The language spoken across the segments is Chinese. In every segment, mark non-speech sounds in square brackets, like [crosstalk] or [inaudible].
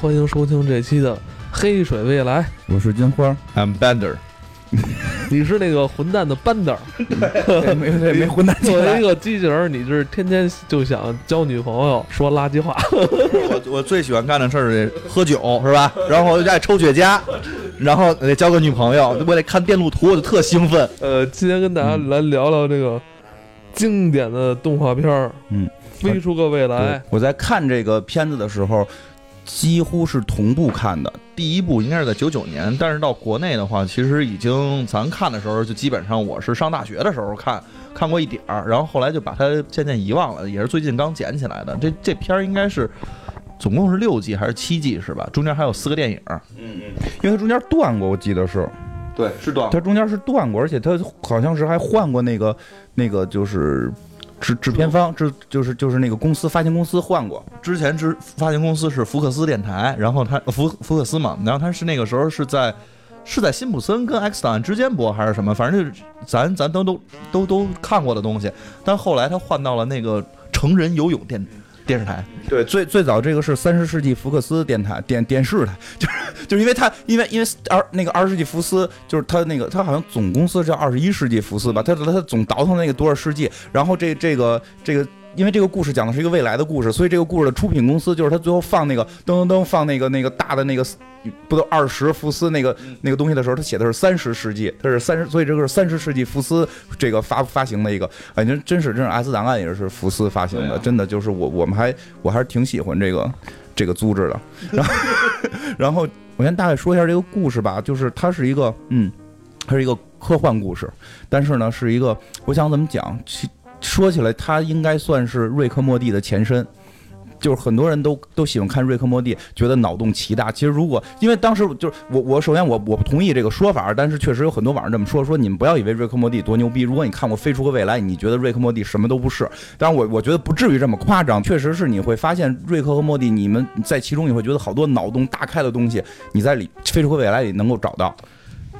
欢迎收听这期的《黑水未来》，我是金花，I'm Bender，[laughs] 你是那个混蛋的班德。对没对没混蛋作为一。个机器人儿，你是天天就想交女朋友，说垃圾话。我我最喜欢干的事儿是喝酒，是吧？然后爱抽雪茄，然后得交个女朋友，我得看电路图，我就特兴奋。呃，今天跟大家来聊聊这个经典的动画片儿，嗯，飞出个未来。我在看这个片子的时候，几乎是同步看的。第一部应该是在九九年，但是到国内的话，其实已经咱看的时候，就基本上我是上大学的时候看看过一点儿，然后后来就把它渐渐遗忘了，也是最近刚捡起来的。这这片儿应该是总共是六季还是七季是吧？中间还有四个电影。嗯嗯因为它中间断过，我记得是对，是断它中间是断过，而且它好像是还换过那个那个就是制制片方制就是就是那个公司发行公司换过。之前之发行公司是福克斯电台，然后他 [laughs] 福福克斯嘛，然后他是那个时候是在是在辛普森跟 X 档案之间播还是什么，反正就是咱咱都都都都看过的东西，但后来他换到了那个成人游泳电电视台，对，最最早这个是三十世纪福克斯电台电电视台，就是就是因为他因为因为二那个二十世纪福斯就是他那个他好像总公司叫二十一世纪福斯吧，他他总倒腾那个多少世纪，然后这这个这个。因为这个故事讲的是一个未来的故事，所以这个故事的出品公司就是他最后放那个噔噔噔放那个那个大的那个不都二十福斯那个那个东西的时候，他写的是三十世纪，他是三十，所以这个是三十世纪福斯这个发发行的一个，哎，真真是真是 S 档案也是福斯发行的，啊真的就是我我们还我还是挺喜欢这个这个组织的。[laughs] 然后然后我先大概说一下这个故事吧，就是它是一个嗯，它是一个科幻故事，但是呢是一个我想怎么讲，其说起来他应该算是瑞克莫蒂的前身。就是很多人都都喜欢看瑞克莫蒂，觉得脑洞奇大。其实如果因为当时就是我我首先我我不同意这个说法，但是确实有很多网上这么说，说你们不要以为瑞克莫蒂多牛逼。如果你看过《飞出个未来》，你觉得瑞克莫蒂什么都不是。当然我我觉得不至于这么夸张，确实是你会发现瑞克和莫蒂，你们在其中你会觉得好多脑洞大开的东西，你在里《飞出个未来》里能够找到。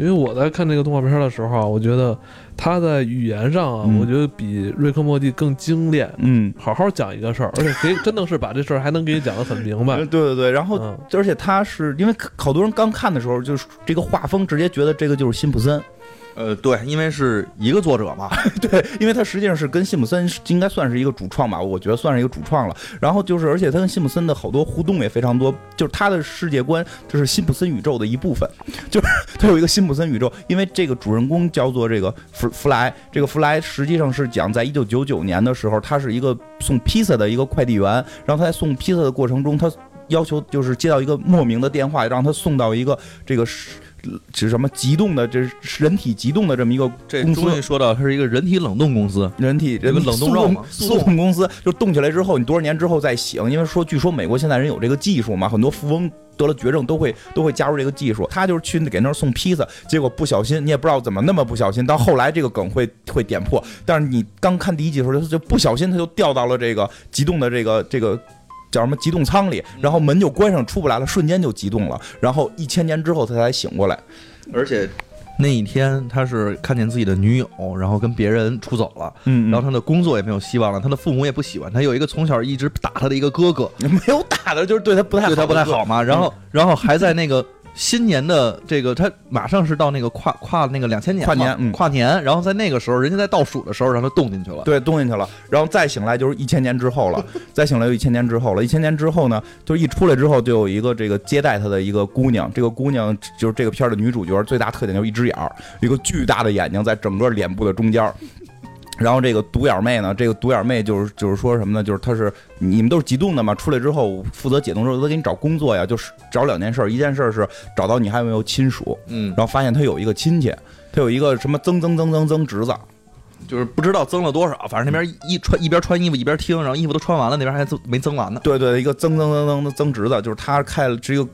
因为我在看这个动画片的时候啊，我觉得他在语言上啊，嗯我觉得比瑞克莫蒂更精炼。嗯，好好讲一个事儿，而且可以真的是把这事儿还能给你讲得很明白 [laughs] 对。对对，然后嗯，而且他是因为好多人刚看的时候，就是这个画风直接觉得这个就是辛普森。呃，对，因为是一个作者嘛，[laughs] 对，因为他实际上是跟辛普森应该算是一个主创吧，我觉得算是一个主创了。然后就是，而且他跟辛普森的好多互动也非常多，就是他的世界观就是辛普森宇宙的一部分，[laughs] 就是他有一个辛普森宇宙。因为这个主人公叫做这个弗弗莱，这个弗莱实际上是讲在一九九九年的时候，他是一个送披萨的一个快递员，然后他在送披萨的过程中，他要求就是接到一个莫名的电话，让他送到一个这个是。什么急冻的？这是人体急冻的这么一个这公司终于说到它是一个人体冷冻公司，人体人有个冷冻肉嘛速冻公司就冻起来之后，你多少年之后再醒，因为说据说美国现在人有这个技术嘛，很多富翁。得了绝症都会都会加入这个技术，他就是去给那儿送披萨，结果不小心，你也不知道怎么那么不小心，到后来这个梗会会点破，但是你刚看第一集的时候，他就不小心他就掉到了这个急冻的这个这个叫什么急冻舱里，然后门就关上出不来了，瞬间就急冻了，然后一千年之后他才醒过来，而且那一天他是看见自己的女友，然后跟别人出走了，嗯然后他的工作也没有希望了，他的父母也不喜欢他，有一个从小一直打他的一个哥哥，没有打的，就是对他不太好，对他不太好嘛，然后然后还在那个。新年的这个，他马上是到那个跨跨那个两千年嘛跨年嗯跨年，然后在那个时候，人家在倒数的时候让他冻进去了。对，冻进去了，然后再醒来就是一千年之后了，[laughs] 再醒来就一千年之后了。一千年之后呢，就是一出来之后就有一个这个接待他的一个姑娘，这个姑娘就是这个片儿的女主角，最大特点就是一只眼儿，一个巨大的眼睛在整个脸部的中间儿。然后这个独眼妹呢，这个独眼妹就是就是说什么呢？就是她是你们都是急冻的嘛，出来之后负责解冻之后，她给你找工作呀，就是找两件事儿，一件事儿是找到你还有没有亲属，嗯然，后发现他有一个亲戚，他有一个什么曾曾曾曾曾侄子，就是不知道增了多少，反正那边一穿一边穿衣服一边听，然后衣服都穿完了，那边还增没增完呢。对对，一个曾曾曾曾的曾侄子，就是他开了是一个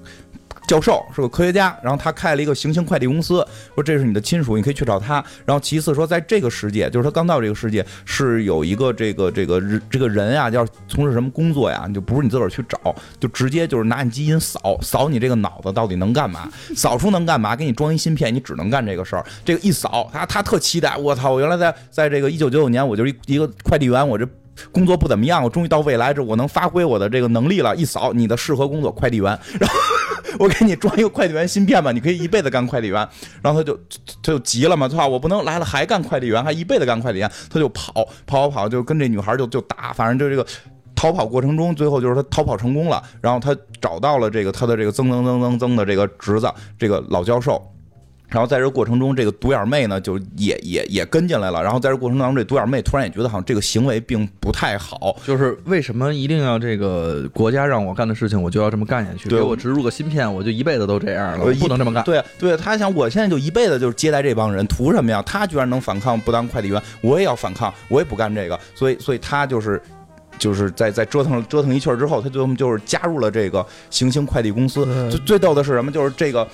教授，是个科学家，然后他开了一个行星快递公司，说这是你的亲属，你可以去找他。然后其次说，在这个世界，就是他刚到这个世界，是有一个这个这个人这个人啊，要从事什么工作呀，你就不是你自个儿去找，就直接就是拿你基因扫扫你这个脑子到底能干嘛，扫出能干嘛，给你装一芯片，你只能干这个事儿。这个一扫，他他特期待，我操！我原来在在这个一九九九年，我就是一一个快递员，我这。工作不怎么样，我终于到未来这我能发挥我的这个能力了。一扫你的适合工作快递员，然 [laughs] 后 [laughs] 我给你装一个快递员芯片吧，你可以一辈子干快递员。然后他就他就急了嘛，他说我不能来了还干快递员，还一辈子干快递员，他就跑跑跑跑，就跟这女孩就就打，反正就这个。逃跑过程中，最后就是他逃跑成功了，然后他找到了这个他的这个曾曾曾曾曾的这个侄子，这个老教授。然后在这过程中，这个独眼妹呢就也也也跟进来了。然后在这过程当中，这独眼妹突然也觉得好像这个行为并不太好。就是为什么一定要这个国家让我干的事情，我就要这么干下去？对给我植入个芯片，我就一辈子都这样了，我不能这么干。对对，他想我现在就一辈子就是接待这帮人，图什么呀？他居然能反抗，不当快递员，我也要反抗，我也不干这个。所以所以他就是。就是在在折腾折腾一圈之后，他最后就是加入了这个行星快递公司。嗯最最逗的是什么？就是这个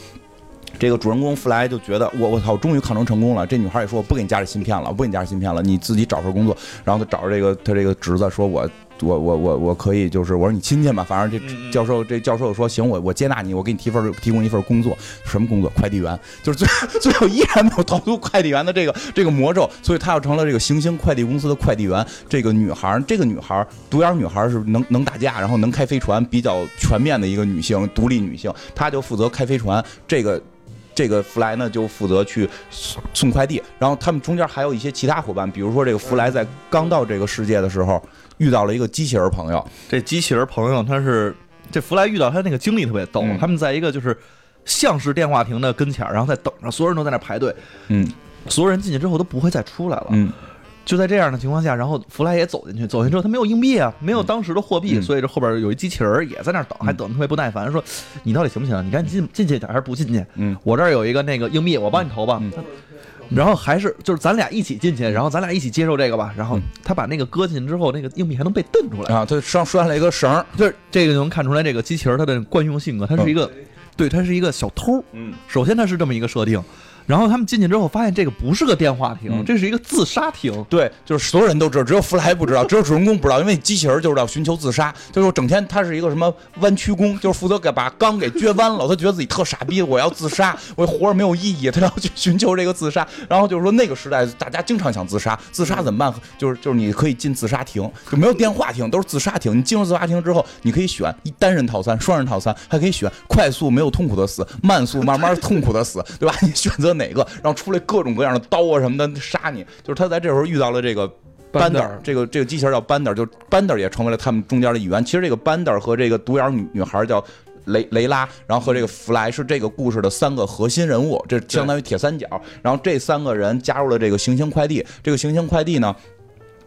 这个主人公弗莱就觉得我我操，终于抗争成功了。这女孩也说我不给你加这芯片了，我不给你加这芯片了，你自己找份工作。然后他找着这个他这个侄子说我。我我我我可以，就是我说你亲戚嘛，反正这教授这教授说行，我我接纳你，我给你提份提供一份工作，什么工作？快递员，就是最 [laughs] 最后依然没有逃出快递员的这个这个魔咒，所以他要成了这个行星快递公司的快递员。这个女孩，这个女孩独眼女孩是能能打架，然后能开飞船，比较全面的一个女性，独立女性，她就负责开飞船。这个这个弗莱呢就负责去送送快递，然后他们中间还有一些其他伙伴，比如说这个弗莱在刚到这个世界的时候遇到了一个机器人朋友，这机器人朋友他是这弗莱遇到他那个经历特别逗，嗯他们在一个就是像是电话亭的跟前，然后在等着，所有人都在那排队，嗯。所有人进去之后都不会再出来了。嗯就在这样的情况下，然后弗莱也走进去，走进之后他没有硬币啊，没有当时的货币，嗯所以这后边有一机器人也在那儿等，还等得特别不耐烦，说你到底行不行？你赶紧进进去点还是不进去？嗯我这儿有一个那个硬币，我帮你投吧。嗯然后还是就是咱俩一起进去，然后咱俩一起接受这个吧。然后嗯他把那个搁进去之后，那个硬币还能被蹬出来，啊，他上拴了一个绳儿，就是这个就能看出来这个机器人它的惯用性格，它是一个，对，它是一个小偷。嗯首先它是这么一个设定，然后他们进去之后发现这个不是个电话亭，嗯这是一个自杀亭。对，就是所有人都知道，只有弗莱不知道，只有主人公不知道，因为机器人就是要寻求自杀，就是整天他是一个什么弯曲工，就是负责给把钢给撅弯了，他觉得自己特傻逼，我要自杀，我活着没有意义，他要去寻求这个自杀。然后就是说那个时代大家经常想自杀，自杀怎么办？就是就是你可以进自杀亭，就没有电话亭，都是自杀亭。你进入自杀亭之后，你可以选一单人套餐、双人套餐，还可以选快速没有痛苦的死，慢速慢慢痛苦的死，对吧？你选择哪个？然后出来各种各样的刀啊什么的杀你。就是他在这时候遇到了这个。班德 Bander，这个这个机器人叫班德尔，就是班德尔也成为了他们中间的一员。其实这个班德尔和这个独眼女女孩叫雷雷拉，然后和这个弗莱是这个故事的三个核心人物，这相当于铁三角。然后这三个人加入了这个行星快递，这个行星快递呢。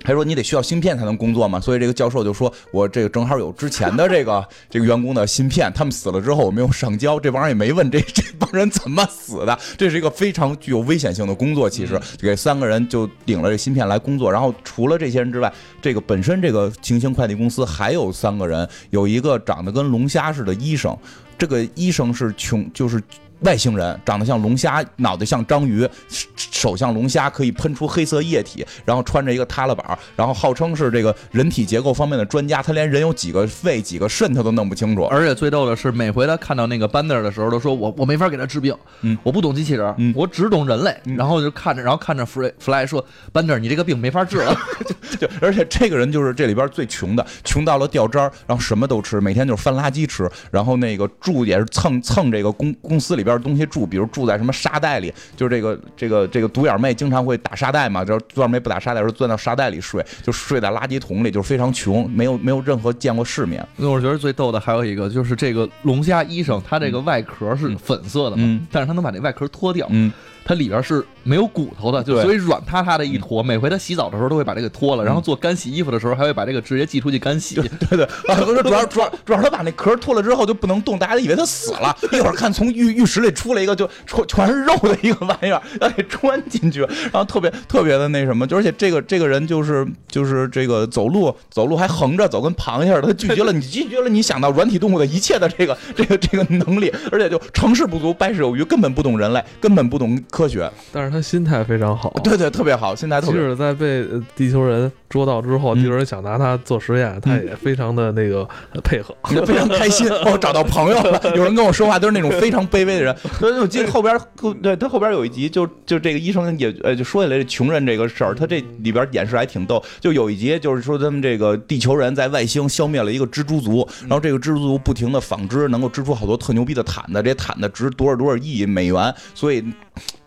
还说你得需要芯片才能工作嘛，所以这个教授就说，我这个正好有之前的这个 [laughs] 这个员工的芯片，他们死了之后我没有上交，这帮人也没问这这帮人怎么死的，这是一个非常具有危险性的工作。其实给三个人就领了这芯片来工作，然后除了这些人之外，这个本身这个行星快递公司还有三个人，有一个长得跟龙虾似的医生，这个医生是穷就是。外星人长得像龙虾，脑袋像章鱼，手像龙虾，可以喷出黑色液体，然后穿着一个塌拉板，然后号称是这个人体结构方面的专家。他连人有几个肺、几个肾他都弄不清楚。而且最逗的是，每回他看到那个班德尔的时候，都说我我没法给他治病，嗯我不懂机器人，嗯我只懂人类。嗯然后就看着，然后看着弗瑞弗莱说：“班德尔，你这个病没法治了。[laughs] 就而且这个人就是这里边最穷的，穷到了掉渣儿，然后什么都吃，每天就是翻垃圾吃，然后那个住也是蹭蹭这个公公司里边的东西住，比如住在什么沙袋里，就是这个这个这个独眼妹经常会打沙袋嘛，就是独眼妹不打沙袋的时候钻到沙袋里睡，就睡在垃圾桶里，就是非常穷，没有没有任何见过世面。”那我觉得最逗的还有一个，就是这个龙虾医生，他这个外壳是粉色的嘛，嗯。但是他能把这外壳脱掉，嗯，它里边是没有骨头的，就对所以软塌塌的一坨。每回他洗澡的时候都会把这个脱了，然后做干洗衣服的时候还会把这个直接寄出去干洗。对对，[laughs] 啊，不是主要主要主要他把那壳脱了之后就不能动，大家以为他死了。[laughs] 一会儿看从浴浴室里出来一个就全全是肉的一个玩意儿，要给穿进去，然后特别特别的那什么，就而且这个这个人就是就是这个走路走路还横着走，跟螃蟹似的，他拒绝了 [laughs] 你拒绝了你想到软体动物的一切的这个这个这个能力，而且就成事不足败事有余，根本不懂人类，根本不懂科学，但是他心态非常好。对对，特别好，心态特别。即使在被呃地球人捉到之后，嗯地球人想拿他做实验，他也非常的那个呃配合。非常开心，[laughs] 哦，找到朋友了。[laughs] 有人跟我说话都是那种非常卑微的人。所以我记得后边，[laughs] 对他后边有一集，就就这个医生也呃，就说起来这穷人这个事儿，他这里边演示还挺逗。就有一集就是说他们这个地球人在外星消灭了一个蜘蛛族，然后这个蜘蛛族不停的纺织，能够织出好多特牛逼的毯子，这些毯子值多少多少亿美元，所以。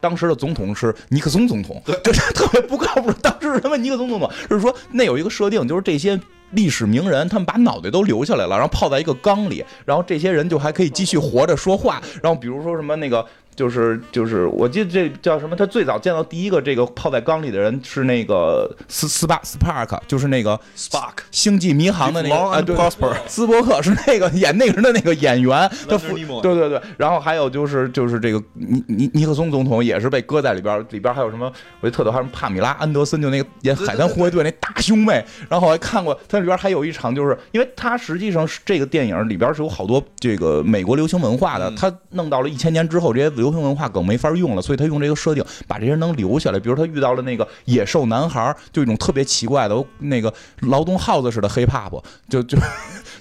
当时的总统是尼克松总统，就是特别不靠谱。当时是他妈尼克松总统，就是说那有一个设定，就是这些历史名人，他们把脑袋都留下来了，然后泡在一个缸里，然后这些人就还可以继续活着说话。然后比如说什么那个。就是就是，我记得这叫什么？他最早见到第一个这个泡在缸里的人是那个斯斯巴 Spark，，就是那个 Spark 星际迷航的那个啊对斯伯克是那个演那个人的那个演员，他 Nimoy 对对对，然后还有就是就是这个尼尼尼克松总统也是被搁在里边，里边还有什么？我记得特逗，还有什么帕米拉安德森，就那个演海滩护卫队那大胸妹，然后我还看过，它里边还有一场，就是因为它实际上是这个电影里边是有好多这个美国流行文化的，嗯。他弄到了一千年之后，这些流流行文化梗没法用了，所以他用这个设定把这些人能留下来。比如他遇到了那个野兽男孩，就一种特别奇怪的那个劳动耗子似的 hip hop，就就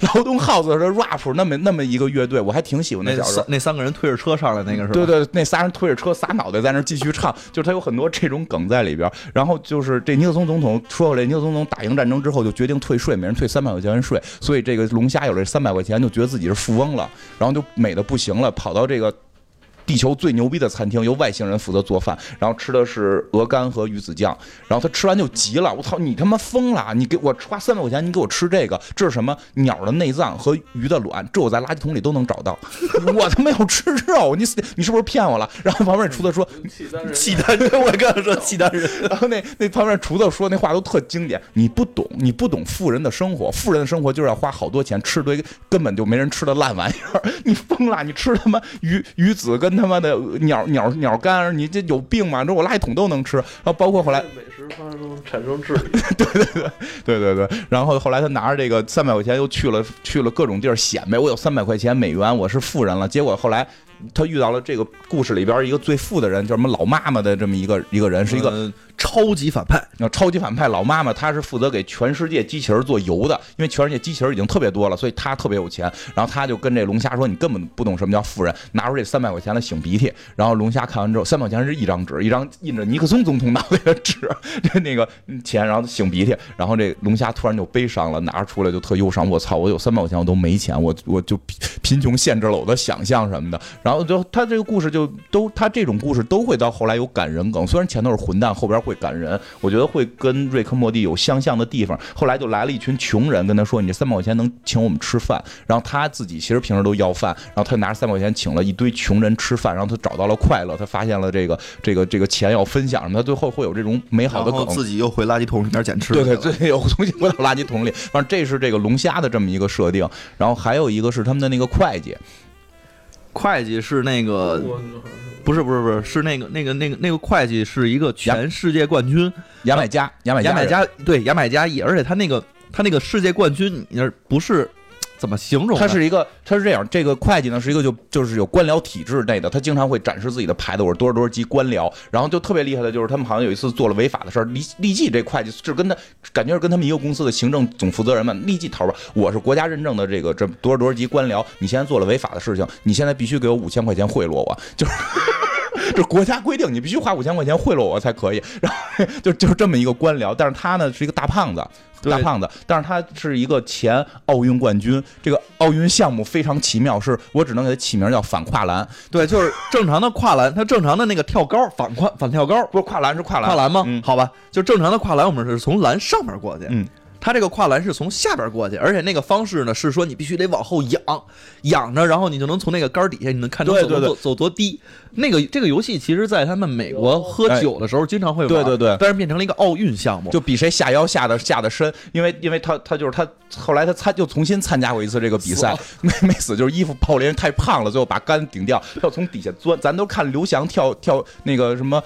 劳动耗子似的 rap 那么那么一个乐队，我还挺喜欢那小子。那三个人推着车上来那个是吧？对对，那仨人推着车撒脑袋在那继续唱，就是他有很多这种梗在里边。然后就是这尼克松总统说回来，尼克松总统打赢战争之后就决定退税，每人退三百块钱税，所以这个龙虾有了这三百块钱就觉得自己是富翁了，然后就美的不行了，跑到这个。地球最牛逼的餐厅由外星人负责做饭，然后吃的是鹅肝和鱼子酱，然后他吃完就急了，我操，你他妈疯了！你给我花三百块钱，你给我吃这个，这是什么？鸟的内脏和鱼的卵，这我在垃圾桶里都能找到，我他妈要吃肉，你你是不是骗我了？然后旁边厨子说，契丹人，我刚才说契丹人，然后那那旁边厨子说那话都特经典，你不懂，你不懂富人的生活，富人的生活就是要花好多钱吃堆根本就没人吃的烂玩意儿，你疯了，你吃他妈鱼鱼子跟他妈的鸟鸟鸟干，你这有病吗？这我垃圾桶都能吃，然后包括后来。美食发生产生质疑，[laughs] 对对对对对，然后后来他拿着这个三百块钱又去了去了各种地儿显摆，我有三百块钱美元，我是富人了。结果后来他遇到了这个故事里边一个最富的人，叫什么老妈妈的这么一个一个人，是一个呃超级反派，那超级反派老妈妈，她是负责给全世界机器人做油的，因为全世界机器人已经特别多了，所以她特别有钱。然后她就跟这龙虾说：“你根本不懂什么叫富人，拿出这三百块钱来擤鼻涕。”然后龙虾看完之后，三百块钱是一张纸，一张印着尼克松总统脑袋的纸，这 [laughs] 那个钱，然后擤鼻涕。然后这龙虾突然就悲伤了，拿出来就特忧伤。我操，我有三百块钱我都没钱，我我就贫穷限制了我的想象什么的。然后就他这个故事就都他这种故事都会到后来有感人梗，虽然前头是混蛋，后边会感人。我觉得会跟瑞克莫蒂有相像的地方。后来就来了一群穷人，跟他说：“你这三百块钱能请我们吃饭？”然后他自己其实平时都要饭，然后他拿着三百块钱请了一堆穷人吃饭，然后他找到了快乐，他发现了这个这个这个钱要分享，他最后会有这种美好的梗。自己又回垃圾桶里面捡吃的对对，去了。最后重新回到垃圾桶里。反正这是这个龙虾的这么一个设定，然后还有一个是他们的那个会计，会计是那个不是不是不是是那个那个那个那个会计是一个全世界冠军，牙买加，牙买加，牙买加对牙买加裔，而且他那个他那个世界冠军，你那不是怎么形容？他是一个，他是这样，这个会计呢是一个就就是有官僚体制内的，他经常会展示自己的牌子，我是多少多少级官僚，然后就特别厉害的就是他们好像有一次做了违法的事儿，立立即这会计是跟他感觉是跟他们一个公司的行政总负责人们立即投吧，我是国家认证的这个这多少多少级官僚，你现在做了违法的事情，你现在必须给我五千块钱贿赂我，就是。就是国家规定，你必须花五千块钱贿赂我才可以。然后 [laughs] 就就是这么一个官僚，但是他呢是一个大胖子，大胖子，但是他是一个前奥运冠军。这个奥运项目非常奇妙，是我只能给他起名叫反跨栏，对，就是正常的跨栏，他正常的那个跳高反跨反跳高不是跨栏是跨栏，跨栏吗？嗯好吧，就正常的跨栏，我们是从栏上面过去。嗯，他这个跨栏是从下边过去，而且那个方式呢是说你必须得往后仰，仰着，然后你就能从那个杆儿底下你能看出走走走多低。那个这个游戏其实，在他们美国喝酒的时候经常会玩，对对对但是变成了一个奥运项目。就比谁下腰下的下的深，因为因为他他就是他后来他参又重新参加过一次这个比赛，[laughs] 没没死，就是衣服爆裂，太胖了，最后把杆顶掉，他要从底下钻，咱都看刘翔跳跳那个什么。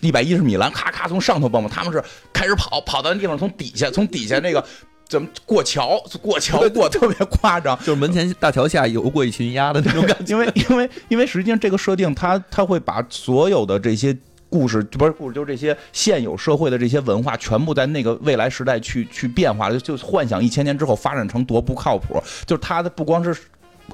一百一十米栏，咔咔从上头蹦蹦，他们是开始跑，跑到那地方，从底下，从底下那个怎么过桥过桥过特别夸张，就是门前大桥下游过一群鸭的那种感觉。因为因为因为实际上这个设定，它它会把所有的这些故事不是故事，就是这些现有社会的这些文化，全部在那个未来时代去去变化，就就幻想一千年之后发展成多不靠谱。就是它的不光是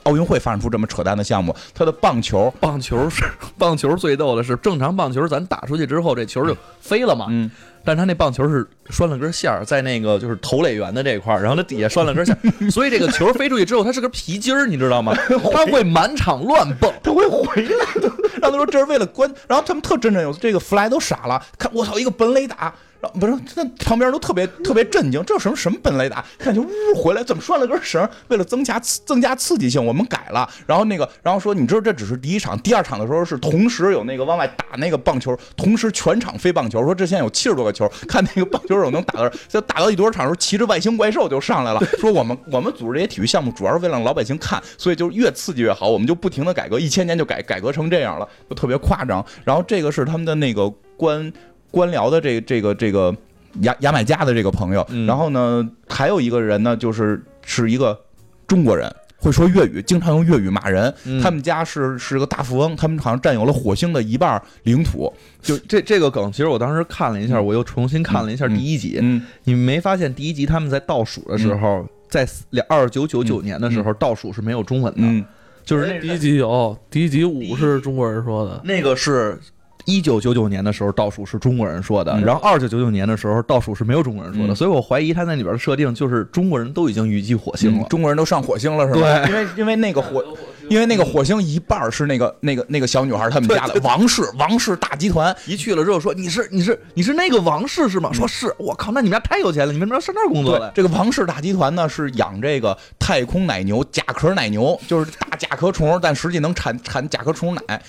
奥运会发展出这么扯淡的项目，他的棒球，棒球是 [laughs] 棒球最逗的是，正常棒球咱打出去之后，这球就飞了嘛。嗯，但他那棒球是拴了根线儿在那个就是投垒员的这块儿，然后他底下拴了根线儿，[laughs] 所以这个球飞出去之后，它是根皮筋儿，你知道吗？[laughs] 它会满场乱蹦。它会回来的。然后他说这是为了关，然后他们特振振有词，这个弗莱都傻了，看我操一个本垒打。不是，那旁边都特别特别震惊，这什么什么本垒打？看就呜回来，怎么拴了根绳？为了增加增加刺激性，我们改了。然后那个，然后说，你知道这只是第一场，第二场的时候是同时有那个往外打那个棒球，同时全场飞棒球。说这现在有七十多个球，看那个棒球手能打到，就打到一多少场的时候，骑着外星怪兽就上来了。说我们我们组织这些体育项目主要是为了让老百姓看，所以就越刺激越好，我们就不停的改革，一千年就改改革成这样了，就特别夸张。然后这个是他们的那个官官僚的这这个这个牙牙买加的这个朋友，嗯然后呢还有一个人呢，就是是一个中国人。会说粤语，经常用粤语骂人。嗯他们家是是个大富翁，他们好像占有了火星的一半领土。就这这个梗，其实我当时看了一下，我又重新看了一下嗯第一集。嗯，你没发现第一集他们在倒数的时候，在两二九九九年的时候，倒数是没有中文的，嗯，就是那第一集有，第一集五是中国人说的，那个是。一九九九年的时候倒数是中国人说的，嗯然后二九九九年的时候倒数是没有中国人说的，嗯所以我怀疑他那里边的设定就是中国人都已经预计火星了。中国人都上火星了是吧？对因为因为那个火，因为那个火星一半是那个那个那个小女孩他们家的王氏王氏大集团。一去了之后说你是你是你是那个王氏是吗？说是，我靠，那你们家太有钱了，你为什么要上那儿工作来，？这个王氏大集团呢是养这个太空奶牛、甲壳奶牛，就是大甲壳虫，但实际能产产甲壳虫奶。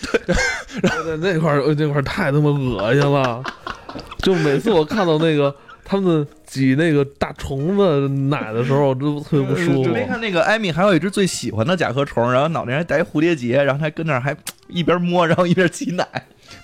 然后在那块那块儿太他妈恶心了，就每次我看到那个他们挤那个大虫子奶的时候，[laughs] 我都特别不舒服。没看那个艾米还有一只最喜欢的甲壳虫，然后脑袋上还戴一蝴蝶结，然后还跟那儿还一边摸，然后一边挤奶。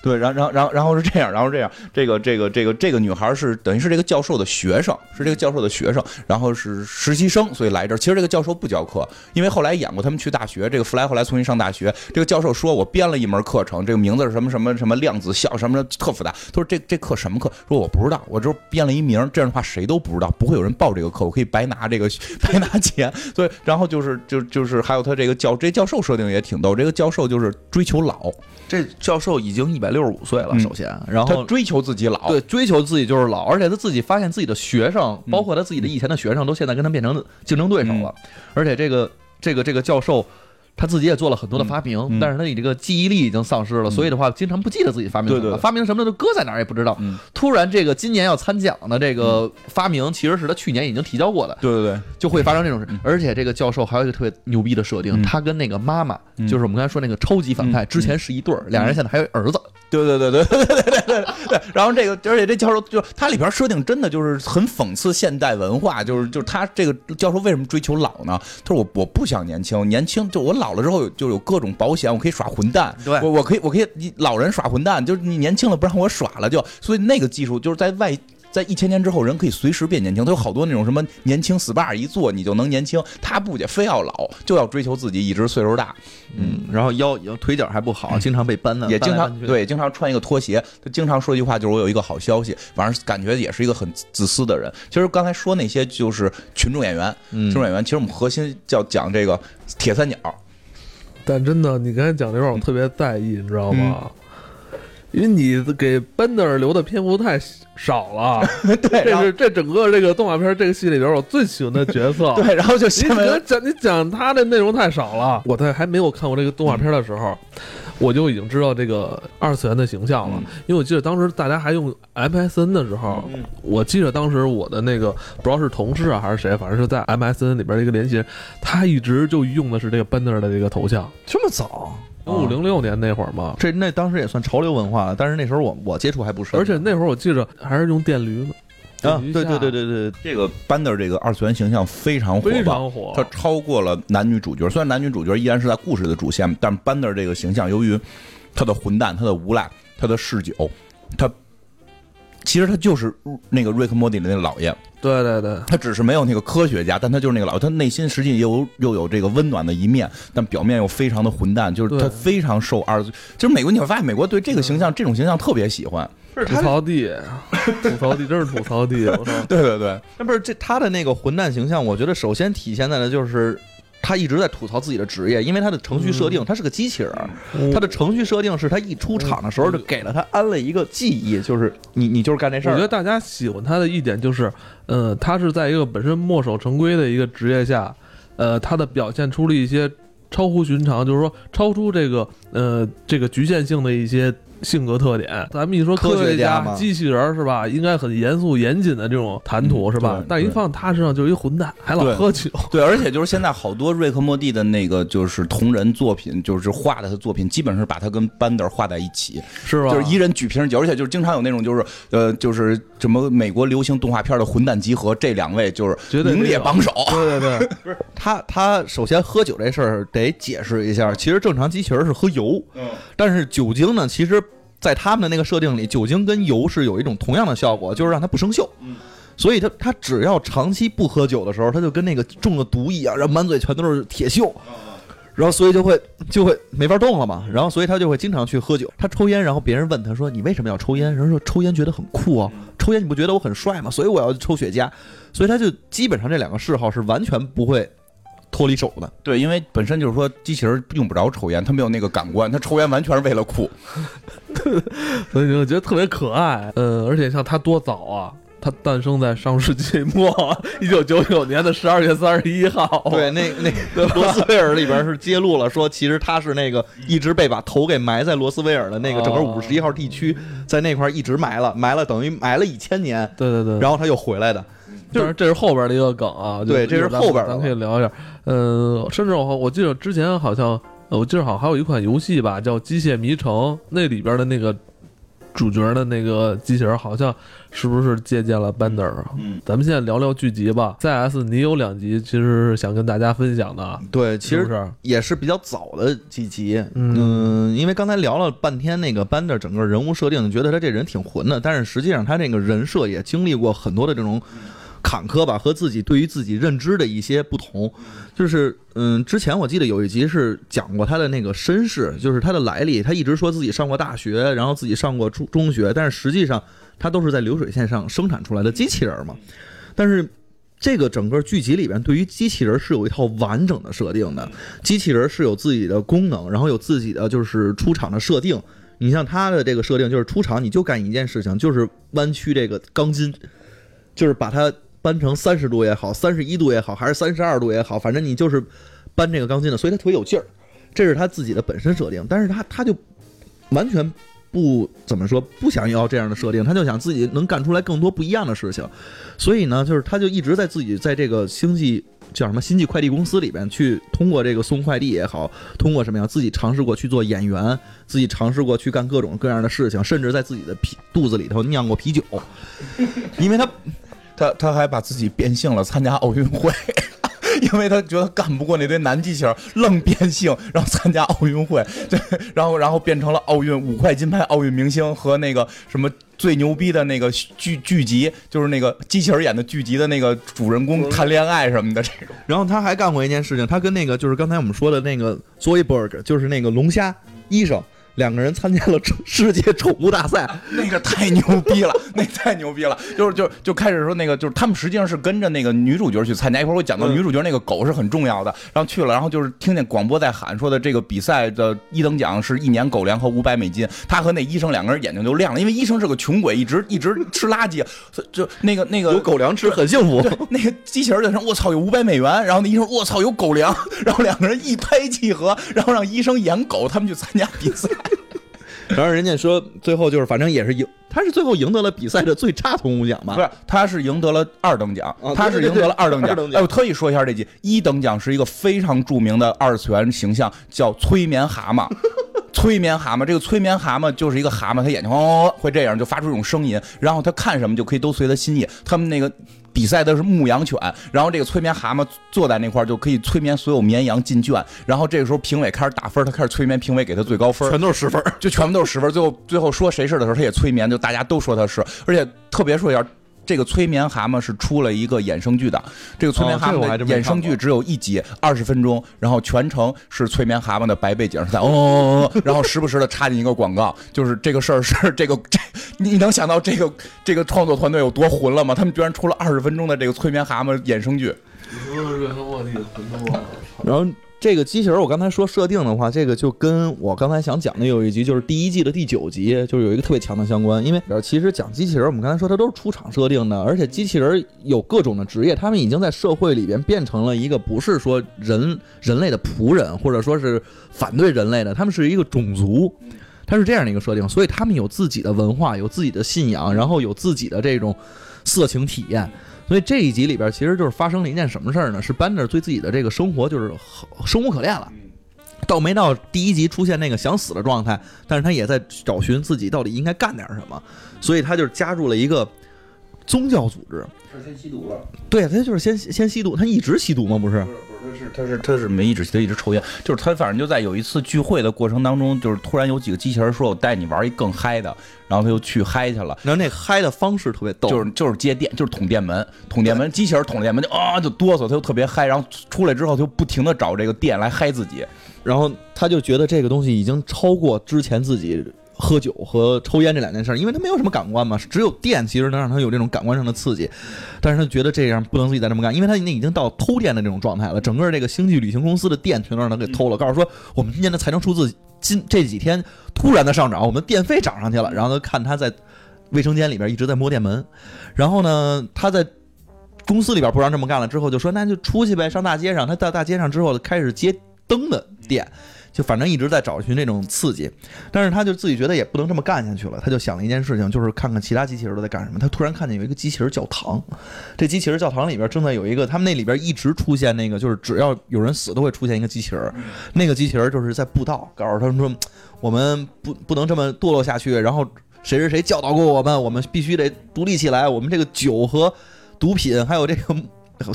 对，然然然然后是这样，然后这样，这个这个这个这个女孩是等于是这个教授的学生，是这个教授的学生，然后是实习生，所以来这儿。其实这个教授不教课，因为后来演过他们去大学，这个弗莱后来重新上大学，这个教授说我编了一门课程，这个名字是什么什么什么量子效什么的特复杂。他说这这课什么课？说我不知道，我就编了一名，这样的话谁都不知道，不会有人报这个课，我可以白拿这个 [laughs] 白拿钱。所以然后就是就就是还有他这个教这教授设定也挺逗，这个教授就是追求老，这教授已经一百六十五岁了，嗯首先，然后他追求自己老。对追求自己就是老，而且他自己发现自己的学生，嗯包括他自己的以前的学生，都现在跟他变成竞争对手了。而且这个这个这个教授。他自己也做了很多的发明，嗯嗯但是他这个记忆力已经丧失了，所以的话，经常不记得自己发明什么，对对对发明什么的都搁在哪儿也不知道。嗯，突然，这个今年要参奖的这个发明，其实是他去年已经提交过的，对对对。就会发生这种事嗯。而且这个教授还有一个特别牛逼的设定，嗯他跟那个妈妈，嗯就是我们刚才说那个超级反派，嗯之前是一对儿，俩人现在还有儿子。对对对对对对对对对。然后这个，而且这教授就他里边设定真的就是很讽刺现代文化，就是就是他这个教授为什么追求老呢？他说我我不想年轻，年轻就我老了之后有就有各种保险，我可以耍混蛋，对我我可以我可以你老人耍混蛋，就是你年轻了不让我耍了就，所以那个技术就是在外。在一千年之后，人可以随时变年轻。他有好多那种什么年轻 SPA 一做你就能年轻，他不也非要老，就要追求自己一直岁数大。嗯，然后腰腿脚还不好，经常被搬的，也经。常对，经常穿一个拖鞋。他经常说一句话，就是我有一个好消息。反正感觉也是一个很自私的人。其实刚才说那些就是群众演员，嗯群众演员。其实我们核心叫讲这个铁三角。但真的，你刚才讲这段，我特别在意，你知道吗？因为你给 Bender 留的篇幅太少了，[laughs] 对，这是这整个这个动画片这个戏里边我最喜欢的角色。[laughs] 对，然后就你新闻你讲你讲他的内容太少了。我在还没有看过这个动画片的时候，我就已经知道这个二次元的形象了。嗯因为我记得当时大家还用 MSN 的时候，嗯我记得当时我的那个不知道是同事啊还是谁，反正是在 MSN 里边的一个联系人，他一直就用的是这个 Bender 的这个头像。这么早，零五零六年那会儿嘛，这那当时也算潮流文化了，但是那时候我我接触还不深，而且那会儿我记着还是用电驴子。啊，对对对对对，这个班的这个二次元形象非常火非。常火。它超过了男女主角，虽然男女主角依然是在故事的主线，但班的这个形象，由于他的混蛋、他的无赖、他的嗜酒，他其实他就是那个瑞克莫蒂的那老爷，对对对，他只是没有那个科学家，但他就是那个老，他内心实际又又有这个温暖的一面，但表面又非常的混蛋，就是他非常受二十。就是美国，你会发现美国对这个形象、这种形象特别喜欢。吐槽地，[laughs] 吐槽地，真是吐槽地，我操！[laughs] 对对对，那不是这他的那个混蛋形象，我觉得首先体现在的就是。他一直在吐槽自己的职业，因为他的程序设定，嗯他是个机器人他的程序设定是他一出场的时候就给了他安了一个记忆，就是你你就是干这事儿。我觉得大家喜欢他的一点就是，呃，他是在一个本身墨守成规的一个职业下，呃，他的表现出了一些超乎寻常，就是说超出这个呃这个局限性的一些性格特点。咱们一说科学学家嘛机器人是吧，应该很严肃严谨的这种谈吐嗯是吧？但一放他身上就是一混蛋，还老喝酒。对，而且就是现在好多瑞克莫蒂的那个就是同人作品，就是画的他作品，基本是把他跟班德画在一起，是吧？就是一人举瓶酒，而且就是经常有那种就是呃就是什么美国流行动画片的混蛋集合，这两位就是名列榜首。对对对，[laughs] 不是他，他首先喝酒这事儿得解释一下。其实正常机器人是喝油，嗯，但是酒精呢，其实在他们的那个设定里，酒精跟油是有一种同样的效果，就是让它不生锈。嗯所以他他只要长期不喝酒的时候，他就跟那个中了毒一样，然后满嘴全都是铁锈，然后所以就会就会没法动了嘛。然后所以他就会经常去喝酒。他抽烟，然后别人问他说：“你为什么要抽烟？”人说：“抽烟觉得很酷啊，抽烟你不觉得我很帅吗？所以我要抽雪茄。”所以他就基本上这两个嗜好是完全不会脱离手的。对，因为本身就是说机器人用不着抽烟，他没有那个感官，他抽烟完全是为了酷。[laughs] 所以我觉得特别可爱。呃，而且像他多早啊，他诞生在上世纪末，一九九九年的十二月三十一号。对，那那个罗斯威尔里边是揭露了，说其实他是那个一直被把头给埋在罗斯威尔的那个整个哦五十一号地区，在那块儿一直埋了，埋了等于埋了一千年，对对对，然后他又回来的。就是这是后边的一个梗啊，对这是后边的咱可以聊一下。呃，甚至我我记得之前好像，呃我记得好像还有一款游戏吧，叫《机械迷城》，那里边的那个主角的那个机器人，好像是不是借鉴了 Bender 啊？嗯，咱们现在聊聊剧集吧。CS 你有两集，其实是想跟大家分享的，对，其实是？也是比较早的几集。嗯嗯，因为刚才聊了半天那个 Bender 整个人物设定，觉得他这人挺混的，但是实际上他这个人设也经历过很多的这种坎坷吧，和自己对于自己认知的一些不同。就是嗯，之前我记得有一集是讲过他的那个身世，就是他的来历。他一直说自己上过大学，然后自己上过中中学，但是实际上他都是在流水线上生产出来的机器人嘛。但是这个整个剧集里边，对于机器人是有一套完整的设定的。机器人是有自己的功能，然后有自己的就是出场的设定。你像它的这个设定，就是出场你就干一件事情，就是弯曲这个钢筋，就是把它搬成三十度也好，三十一度也好，还是三十二度也好，反正你就是搬这个钢筋的，所以他特别有劲儿。这是他自己的本身设定，但是他他就完全不怎么说不想要这样的设定，他就想自己能干出来更多不一样的事情。所以呢，就是他就一直在自己在这个星际叫什么星际快递公司里边去通过这个送快递也好，通过什么样自己尝试过去做演员，自己尝试过去干各种各样的事情，甚至在自己的啤肚子里头酿过啤酒，因为他他他还把自己变性了，参加奥运会。[laughs] 因为他觉得干不过那堆男机器人，愣变性，然后参加奥运会，对，然后然后变成了奥运五块金牌奥运明星和那个什么最牛逼的那个剧剧集，就是那个机器人演的剧集的那个主人公谈恋爱什么的这种。然后他还干过一件事情，他跟那个就是刚才我们说的那个 Zoidberg，就是那个龙虾医生，两个人参加了世界宠物大赛。[laughs] 那个太牛逼了，[laughs] 那太牛逼了！就是就就开始说那个，就是他们实际上是跟着那个女主角去参加。一会儿我讲到女主角那个狗是很重要的，然后去了，然后就是听见广播在喊说的这个比赛的一等奖是一年狗粮和五百美金。他和那医生两个人眼睛就亮了，因为医生是个穷鬼，一直一直吃垃圾，[laughs] 就那个那个有狗粮吃很幸福，那个机器人就说：“我操，有五百美元。”然后那医生：“我操，有狗粮。”然后两个人一拍即合，然后让医生演狗，他们去参加比赛。然后人家说最后就是反正也是赢，他是最后赢得了比赛的最差铜鼓奖嘛不？是，他是赢得了二等奖啊，他是赢得了二等。奖哎，我特意说一下这句，一等奖是一个非常著名的二次元形象，叫催眠蛤蟆。催眠蛤蟆，这个催眠蛤蟆就是一个蛤蟆，它眼睛哦会这样，就发出一种声音，然后它看什么就可以都随它心意。他们那个比赛的是牧羊犬，然后这个催眠蛤蟆坐在那块儿就可以催眠所有绵羊进圈，然后这个时候评委开始打分，他开始催眠评委给他最高分，全都是十分。就全部都是十分，最后最后说谁是的时候，他也催眠，就大家都说他是，而且特别说一下。这个催眠蛤蟆是出了一个衍生剧的，这个催眠蛤蟆的衍生剧只有一集，二十分钟，然后全程是催眠蛤蟆的白背景在哦 [laughs] 哦哦，然后时不时的插进一个广告，就是这个事儿是这个这，你能想到这个这个创作团队有多混了吗？他们居然出了二十分钟的这个催眠蛤蟆衍生剧，然后。这个机器人，我刚才说设定的话，这个就跟我刚才想讲的有一集，就是第一季的第九集，就是有一个特别强的相关。因为其实讲机器人，我们刚才说它都是出厂设定的，而且机器人有各种的职业，他们已经在社会里边变成了一个不是说人人类的仆人，或者说是反对人类的，他们是一个种族，它是这样的一个设定，所以他们有自己的文化，有自己的信仰，然后有自己的这种色情体验。所以这一集里边其实就是发生了一件什么事儿呢？是班纳对自己的这个生活就是生无可恋了，倒没到第一集出现那个想死的状态，但是他也在找寻自己到底应该干点什么，所以他就加入了一个宗教组织。他先吸毒了。对，他就是先先吸毒，他一直吸毒吗？不是他是他是没一直他一直抽烟，就是他反正就在有一次聚会的过程当中，就是突然有几个机器人说：“我带你玩一更嗨的。”然后他就去嗨去了。然后那嗨的方式特别逗，就是就是接电，就是捅电门，捅电门，机器人捅电门就啊就哆嗦，他就特别嗨。然后出来之后就不停的找这个电来嗨自己，然后他就觉得这个东西已经超过之前自己。喝酒和抽烟这两件事，因为他没有什么感官嘛，只有电其实能让他有这种感官上的刺激，但是他觉得这样不能自己再这么干，因为他那已经到偷电的这种状态了，整个这个星际旅行公司的电全都让他给偷了，告诉说我们今年的财政数字今这几天突然的上涨，我们电费涨上去了，然后他看他在卫生间里边一直在摸电门，然后呢他在公司里边不让这么干了之后就说那就出去呗，上大街上，他到大街上之后开始接灯的电。就反正一直在找寻这种刺激，但是他就自己觉得也不能这么干下去了，他就想了一件事情，就是看看其他机器人都在干什么。他突然看见有一个机器人教堂，这机器人教堂里边正在有一个，他们那里边一直出现那个，就是只要有人死都会出现一个机器人，那个机器人就是在布道，告诉他们说，我们不不能这么堕落下去，然后谁谁谁教导过我们，我们必须得独立起来，我们这个酒和毒品，还有这个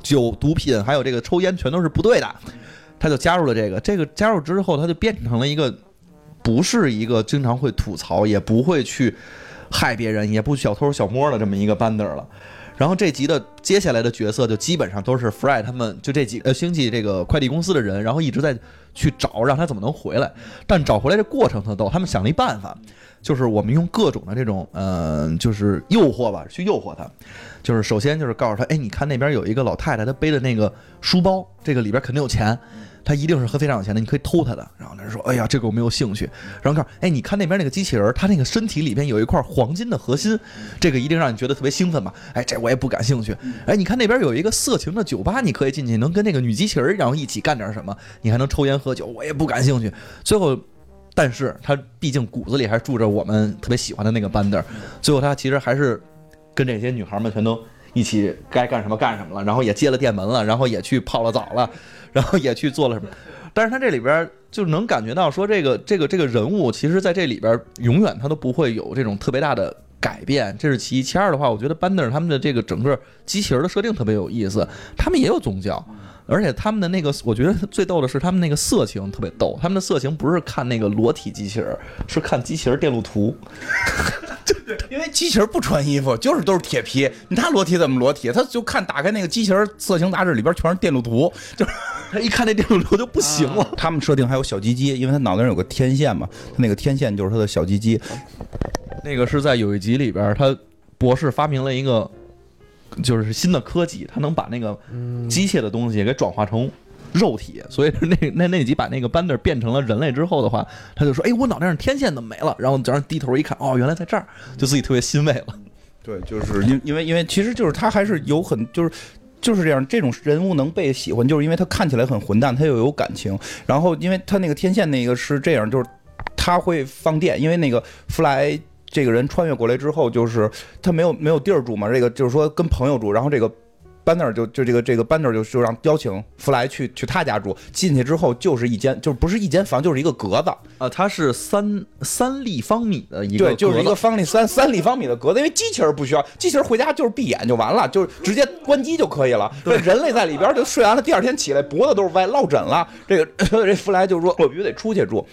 酒毒品，还有这个抽烟全都是不对的。他就加入了这个，这个加入之后，他就变成了一个，不是一个经常会吐槽，也不会去害别人，也不小偷小摸的这么一个班德了。然后这集的接下来的角色就基本上都是 Fry 他们就这几呃星际这个快递公司的人，然后一直在去找让他怎么能回来，但找回来这过程特逗，他们想了一办法，就是我们用各种的这种嗯，就是诱惑吧，去诱惑他。就是首先就是告诉他，哎，你看那边有一个老太太，她背的那个书包，这个里边肯定有钱。他一定是和非常有钱的，你可以偷他的。然后那人说：“哎呀，这个我没有兴趣。”然后告诉：“哎，你看那边那个机器人，他那个身体里边有一块黄金的核心，这个一定让你觉得特别兴奋吧？”哎，这我也不感兴趣。哎，你看那边有一个色情的酒吧，你可以进去，能跟那个女机器人然后一起干点什么？你还能抽烟喝酒，我也不感兴趣。最后，但是他毕竟骨子里还住着我们特别喜欢的那个班德。最后他其实还是跟这些女孩们全都一起该干什么干什么了，然后也接了电门了，然后也去泡了澡了。然后也去做了什么，但是他这里边就能感觉到说这个这个这个人物，其实在这里边永远他都不会有这种特别大的改变，这是其一。其二的话，我觉得班德尔他们的这个整个机器人的设定特别有意思，他们也有宗教，而且他们的那个我觉得最逗的是他们那个色情特别逗，他们的色情不是看那个裸体机器人，是看机器人电路图。[laughs] 对因为机器人不穿衣服，就是都是铁皮，他裸体怎么裸体？他就看打开那个机器人色情杂志，里边全是电路图，就是。他一看那电路图就不行了。他们设定还有小鸡鸡，因为他脑袋上有个天线嘛，他那个天线就是他的小鸡鸡。那个是在有一集里边，他博士发明了一个就是新的科技，它能把那个机械的东西给转化成肉体。所以那 [laughs] 那那集把那个班德变成了人类之后的话，他就说：“哎，我脑袋上天线怎么没了？”然后早上低头一看，哦，原来在这儿，就自己特别欣慰了。对，就是因因为因为其实就是他还是有很就是。就是这样，这种人物能被喜欢，就是因为他看起来很混蛋，他又有感情。然后，因为他那个天线那个是这样，就是他会放电，因为那个弗莱这个人穿越过来之后，就是他没有没有地儿住嘛，这个就是说跟朋友住。然后这个班纳尔就就这个这个班纳尔就就让邀请弗莱去去他家住，进去之后就是一间就是不是一间房，就是一个格子，啊，它是三三立方米的一个对，就是一个方立三三立方米的格子，因为机器人不需要，机器人回家就是闭眼就完了，就是直接关机就可以了。对人类在里边就睡完了，第二天起来脖子都是歪，落枕了。这个 [coughs] 这弗莱就说，我必须得出去住。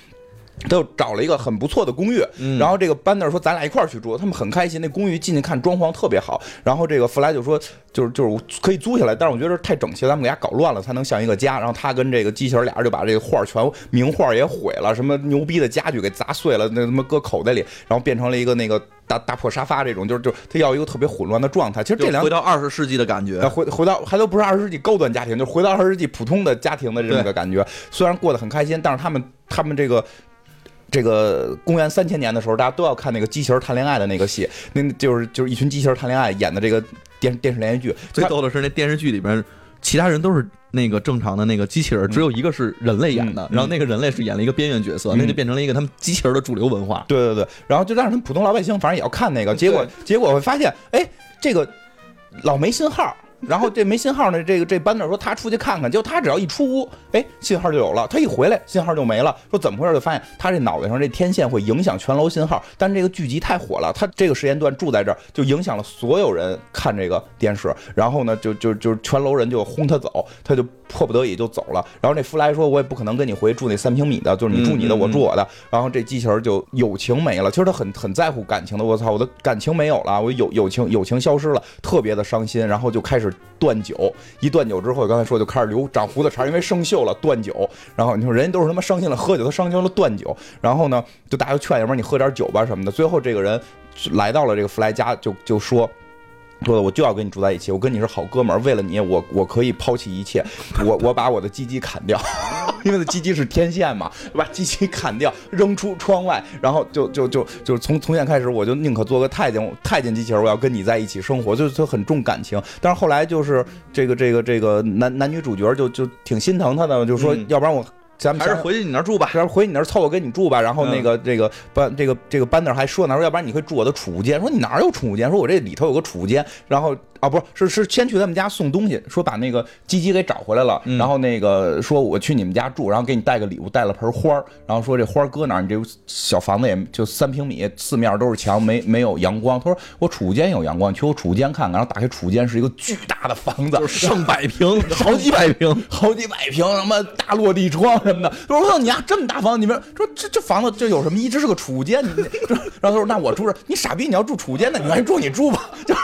他就找了一个很不错的公寓，嗯然后这个班纳说咱俩一块儿去住，他们很开心。那公寓进去看装潢特别好，然后这个弗莱就说就是就是可以租下来，但是我觉得太整齐了，咱们给它搞乱了才能像一个家。然后他跟这个机器人俩人就把这个画全名画也毁了，什么牛逼的家具给砸碎了，那他妈搁口袋里，然后变成了一个那个大大破沙发这种，就是就是他要一个特别混乱的状态。其实这两回到二十世纪的感觉呃，。回回到还都不是二十世纪高端家庭，就是回到二十世纪普通的家庭的这么个感觉。虽然过得很开心，但是他们他们这个。这个公元三千年的时候，大家都要看那个机器人谈恋爱的那个戏，那就是就是一群机器人谈恋爱演的这个电电视连续剧。最逗的是那电视剧里边，其他人都是那个正常的那个机器人，只有一个是人类演的嗯，然后那个人类是演了一个边缘角色，嗯那就变成了一个他们机器人的主流文化。对对对，然后就让他们普通老百姓反正也要看那个，结果结果会发现，哎，这个老没信号。然后这没信号呢，这个这班长说他出去看看，结果他只要一出屋，哎，信号就有了。他一回来，信号就没了。说怎么回事？就发现他这脑袋上这天线会影响全楼信号。但这个剧集太火了，他这个时间段住在这儿，就影响了所有人看这个电视。然后呢，就就就全楼人就轰他走，他就迫不得已就走了。然后那弗莱说：“我也不可能跟你回住那三平米的，就是你住你的，我住我的。”然后这机器人就友情没了。其实他很很在乎感情的。我操，我的感情没有了，我友友情友情消失了，特别的伤心。然后就开始断酒，一断酒之后，刚才说就开始留长胡子茬，因为生锈了断酒。然后你说人家都是他妈伤心了喝酒，他伤心了断酒。然后呢，就大家劝，要不然你喝点酒吧什么的。最后这个人来到了这个弗莱家，就就说。说的我就要跟你住在一起，我跟你是好哥们儿，为了你，我我可以抛弃一切，我我把我的鸡鸡砍掉，[laughs] 因为那鸡鸡是天线嘛，把鸡鸡砍掉扔出窗外，然后就就就就从从现在开始，我就宁可做个太监，太监机器人，我要跟你在一起生活，就就很重感情。但是后来就是这个这个这个男男女主角就就挺心疼他的，就说嗯要不然我咱们还是回去你那儿住吧。要不回你那儿凑合跟你住吧。然后那个、这个班这个这个班那儿还说呢，说要不然你可以住我的储物间。说你哪儿有储物间？说我这里头有个储物间。然后啊，不是是是先去他们家送东西，说把那个鸡鸡给找回来了。嗯然后那个说我去你们家住，然后给你带个礼物，带了盆花儿。然后说这花儿搁哪儿？你这小房子也就三平米，四面都是墙，没没有阳光。他说我储物间有阳光，你去我储物间看看。然后打开储物间是一个巨大的房子，就是上百平，[laughs] 好几百平，好几百平，什么大落地窗什么的。说我说你啊这么大房子，你们说这这房子这有什么一直？是个储物间，你这然后他说那我住这，你傻逼，你要住储物间的，你愿意住你住吧，[laughs] 就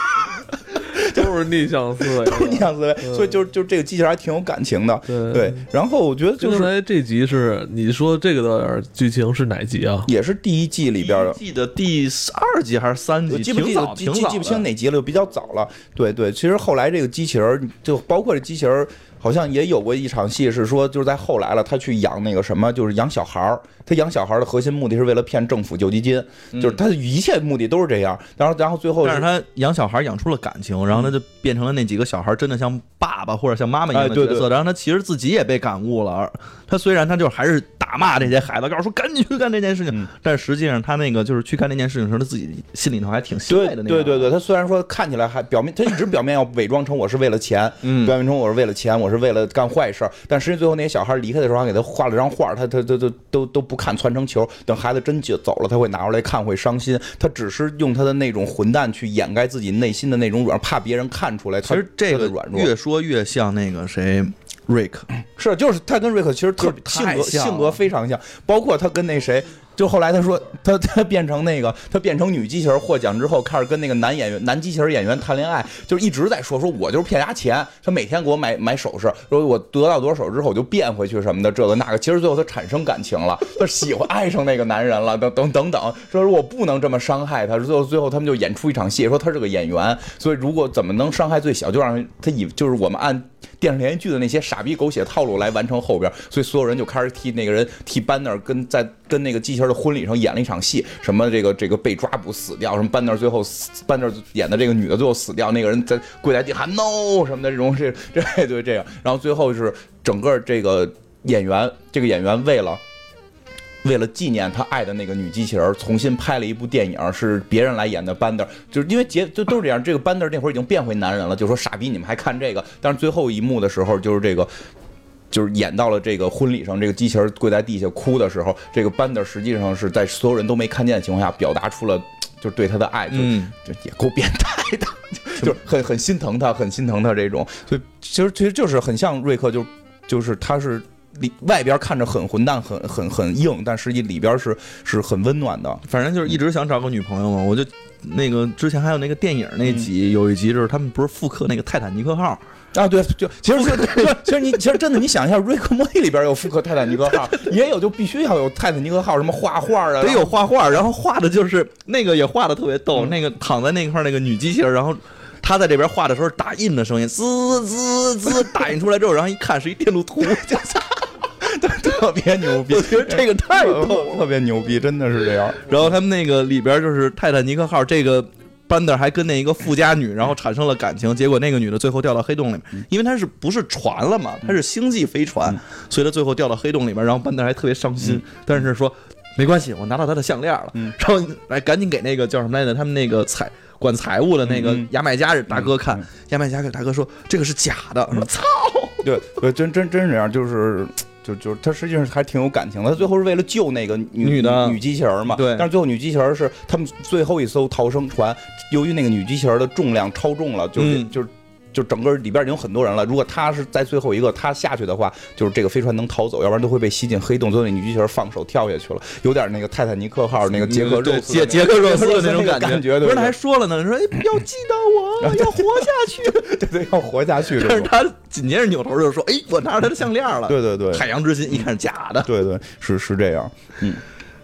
[laughs] 都是逆向思维。都是逆向思维。所以就是就是这个机器人还挺有感情的，对对。然后我觉得就是才这集是你说这个的剧情是哪集啊？也是第一季里边的。记得第二集还是三集，我记不记，得记记记不清。哪集了，就比较早了。对对，其实后来这个机器人，就包括这机器人儿，好像也有过一场戏，是说就是在后来了，他去养那个什么，就是养小孩儿。他养小孩儿的核心目的是为了骗政府救济金，就是他的一切目的都是这样。然后然后最后但是他养小孩养出了感情，然后他就变成了那几个小孩真的像爸爸或者像妈妈一样的角色，对然后他其实自己也被感悟了。而他虽然他就还是打骂这些孩子，告诉说赶紧去干这件事情，嗯但是实际上他那个就是去干这件事情的时候，他自己心里头还挺欣慰的那对对对，他虽然说看起来还表面，他一直表面要伪装成我是为了钱，嗯表面成我是为了钱，我是为了干坏事儿，但实际最后那些小孩离开的时候还给他画了张画，他他他都都都不看，传成球，等孩子真就走了，他会拿出来看，会伤心，他只是用他的那种混蛋去掩盖自己内心的那种软，怕别人看出来其实这个软弱。越说越像那个谁瑞克，是，就是他跟瑞克其实特就是性格性格非常像，包括他跟那谁，就后来他说他他变成那个他变成女机器人获奖之后，开始跟那个男演员男机器人演员谈恋爱，就是一直在说说我就是骗人家钱，他每天给我买买首饰，说我得到多少首饰之后我就变回去什么的，这个那个，其实最后他产生感情了，他喜欢爱上那个男人了，等等等等，说我不能这么伤害他，最后最后他们就演出一场戏，说他是个演员，所以如果怎么能伤害最小，就让他以就是我们按。电视连续剧的那些傻逼狗血套路来完成后边，所以所有人就开始替那个人替班纳尔跟在跟那个机器人的婚礼上演了一场戏，什么这个这个被抓捕死掉，什么班纳尔最后死班纳尔演的这个女的最后死掉，那个人在跪在地喊 no 什么的这种这这对这样，然后最后是整个这个演员这个演员为了为了纪念他爱的那个女机器人，重新拍了一部电影，是别人来演的班德，就是因为结就都是这样。这个班德那会儿已经变回男人了，就说傻逼，你们还看这个？但是最后一幕的时候，就是这个。就是演到了这个婚礼上，这个机器人跪在地下哭的时候，这个班德实际上是在所有人都没看见的情况下，表达出了就是对他的爱，就就也够变态的，就是很很心疼他，很心疼他这种。所以其实其实就是很像瑞克，就就是他是里外边看着很混蛋，很很很硬，但实际里边是是很温暖的。反正就是一直想找个女朋友嘛，我就那个之前还有那个电影那集，有一集就是他们不是复刻那个泰坦尼克号。啊，对，就其实其实你其实真的，你想一下，《瑞克莫蒂》里边有复刻泰坦尼克号，[laughs] 也有就必须要有泰坦尼克号，什么画画啊，得有画画，然后画的就是那个也画的特别逗，那个躺在那块那个女机器人，然后她在这边画的时候打印的声音，滋滋滋打印出来之后，然后一看是一电路图，就 [laughs] [laughs] 特别牛逼，我觉得这个太逗了，特别牛逼，真的是这样。然后他们那个里边就是泰坦尼克号这个。班德还跟那一个富家女，然后产生了感情，结果那个女的最后掉到黑洞里面，因为她是不是船了嘛？她是星际飞船，所以她最后掉到黑洞里面，然后班德还特别伤心，但是说没关系，我拿到她的项链了，然后来赶紧给那个叫什么来着？他们那个财管财务的那个牙买加人大哥看，牙买加给大哥说这个是假的，说操，对，真真真是这样，就是。就就是他实际上还挺有感情的，他最后是为了救那个女的女机器人嘛。对。但是最后女机器人是他们最后一艘逃生船，由于那个女机器人的重量超重了，就是就是。就整个里边已经很多人了，如果他是在最后一个他下去的话，就是这个飞船能逃走，要不然都会被吸进黑洞。最后那女机器人放手跳下去了，有点那个泰坦尼克号那个杰克肉杰杰克肉斯的那种感觉。不 [laughs] 是他还说了呢，说要记得我，要活下去，对对，要活下去。但是他紧接着扭头就说：“哎，我拿着他的项链了。”对对对，海洋之心一看是假的。对对，是是这样，嗯。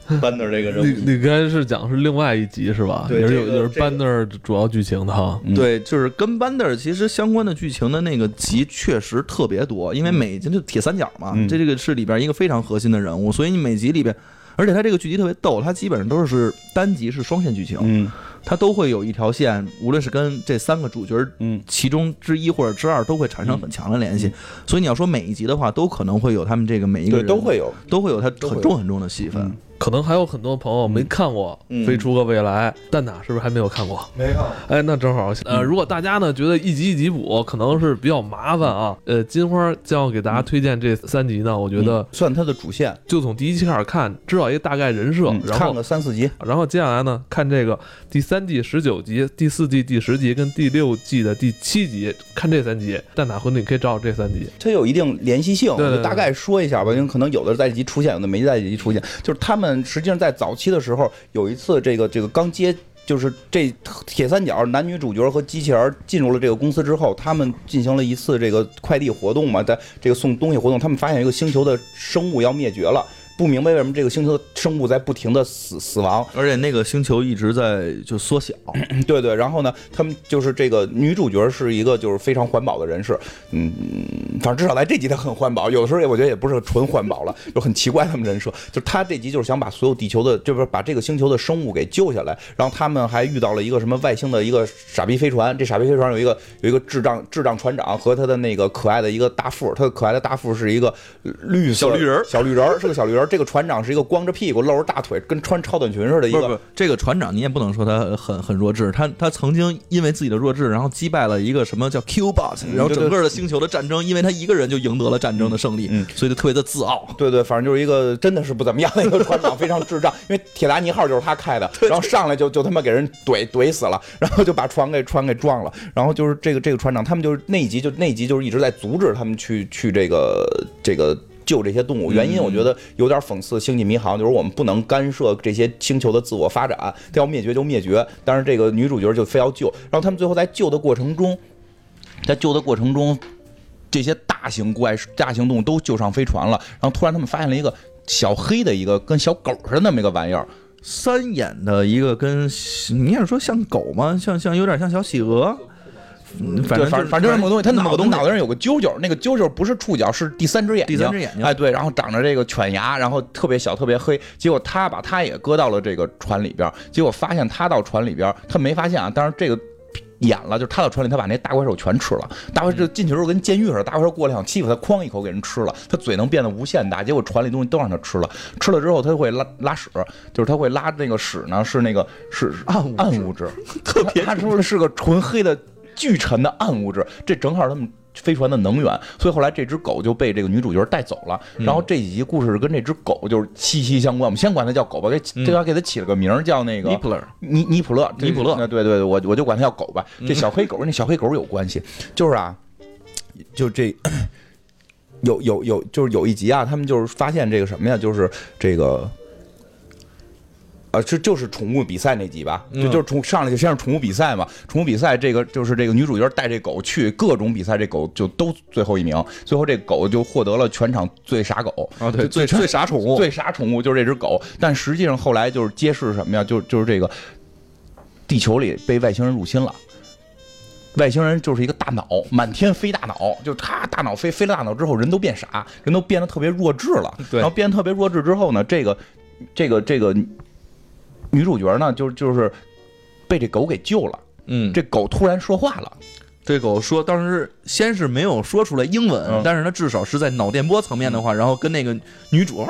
[laughs] 班德这个人物，你你刚才是讲是另外一集是吧？对，也是有也是班德主要剧情的哈。对，就是跟班德其实相关的剧情的那个集确实特别多，因为每集就铁三角嘛，这这个是里边一个非常核心的人物，所以你每集里边，而且他这个剧集特别逗，他基本上都是单集是双线剧情，嗯，他都会有一条线，无论是跟这三个主角，嗯，其中之一或者之二都会产生很强的联系，所以你要说每一集的话，都可能会有他们这个每一个人都会有都会有他很重很重的戏份。可能还有很多朋友没看过《飞出个未来》，蛋挞是不是还没有看过？没看。哎，那正好，呃，如果大家呢觉得一集一集补可能是比较麻烦啊，呃，金花将要给大家推荐这三集呢，我觉得算它的主线，就从第一期开始看，知道一个大概人设，然后看个三四集，然后接下来呢看这个第三季十九集、第四季第十集跟第六季的第七集，看这三集。蛋挞回你可以找找这三集，它有一定联系性。对，大概说一下吧，因为可能有的在一集出现，有的没在一集出现，就是他们实际上在。早期的时候，有一次，这个这个刚接，就是这铁三角男女主角和机器人进入了这个公司之后，他们进行了一次这个快递活动嘛，在这个送东西活动，他们发现一个星球的生物要灭绝了。不明白为什么这个星球的生物在不停的死死亡，而且那个星球一直在就缩小。[clears throat] 对对，然后呢，他们就是这个女主角是一个就是非常环保的人士，嗯，反正至少在这集她很环保，有的时候也我觉得也不是纯环保了，就很奇怪他们人设。就她这集就是想把所有地球的，就是把这个星球的生物给救下来，然后他们还遇到了一个什么外星的一个傻逼飞船，这傻逼飞船有一个有一个智障智障船长和他的那个可爱的一个大副，他的可爱的大副是一个绿色小绿人，小绿人是个小绿人。这个船长是一个光着屁股、露着大腿、跟穿超短裙似的。一个这个船长你也不能说他很很弱智，他他曾经因为自己的弱智，然后击败了一个什么叫 Q Bot，然后整个的星球的战争，因为他一个人就赢得了战争的胜利，所以就特别的自傲。对对，反正就是一个真的是不怎么样的一个船长，非常智障。因为铁达尼号就是他开的，[laughs] 然后上来就就他妈给人怼怼死了，[laughs] 然后就把船给船给撞了。然后就是这个这个船长，他们就是那一集就那一集就是一直在阻止他们去去这个这个。救这些动物，原因我觉得有点讽刺《星际迷航》，就是我们不能干涉这些星球的自我发展，它要灭绝就灭绝。但是这个女主角就非要救，然后他们最后在救的过程中，在救的过程中，这些大型怪、大型动物都救上飞船了。然后突然他们发现了一个小黑的一个跟小狗似的那么一个玩意儿，三眼的一个跟你想说像狗吗？像像有点像小企鹅。反正反正就那么个东西，他脑脑袋上有个揪揪，那个揪揪不是触角，是第三只眼睛。第三只眼睛，哎对，然后长着这个犬牙，然后特别小，特别黑。结果他把他也搁到了这个船里边，结果发现他到船里边，他没发现啊。当然这个演了，就是他到船里，他把那大怪兽全吃了。大怪兽进去时候跟监狱似的，大怪兽过来想欺负他，哐一口给人吃了。他嘴能变得无限大，结果船里东西都让他吃了。吃了之后他会拉拉屎，就是他会拉那个屎呢，是那个是暗物质暗物质，[laughs] 特别他说的是个纯黑的巨沉的暗物质，这正好他们。飞船的能源，所以后来这只狗就被这个女主角带走了。然后这几集故事是跟这只狗就是息息相关。我们先管它叫狗吧，给这边给它起了个名儿叫那个尼普勒，尼尼普勒，尼普勒那对对对，我我就管它叫狗吧。[laughs] 这小黑狗跟那小黑狗有关系，就是啊，就这有有有，就是有一集啊，他们就是发现这个什么呀，就是这个。呃，这就是宠物比赛那集吧？就就是宠上来就先是宠物比赛嘛。宠物比赛这个就是这个女主角带这狗去各种比赛，这狗就都最后一名。最后这狗就获得了全场最傻狗啊，对，最最傻宠物，最傻宠物就是这只狗。但实际上后来就是揭示什么呀？就就是这个地球里被外星人入侵了。外星人就是一个大脑，满天飞大脑，就他大脑飞飞了大脑之后，人都变傻，人都变得特别弱智了。对，然后变得特别弱智之后呢，这个这个这个。女主角呢，就就是被这狗给救了。嗯，这狗突然说话了。这狗说，当时先是没有说出来英文，但是它至少是在脑电波层面的话，然后跟那个女主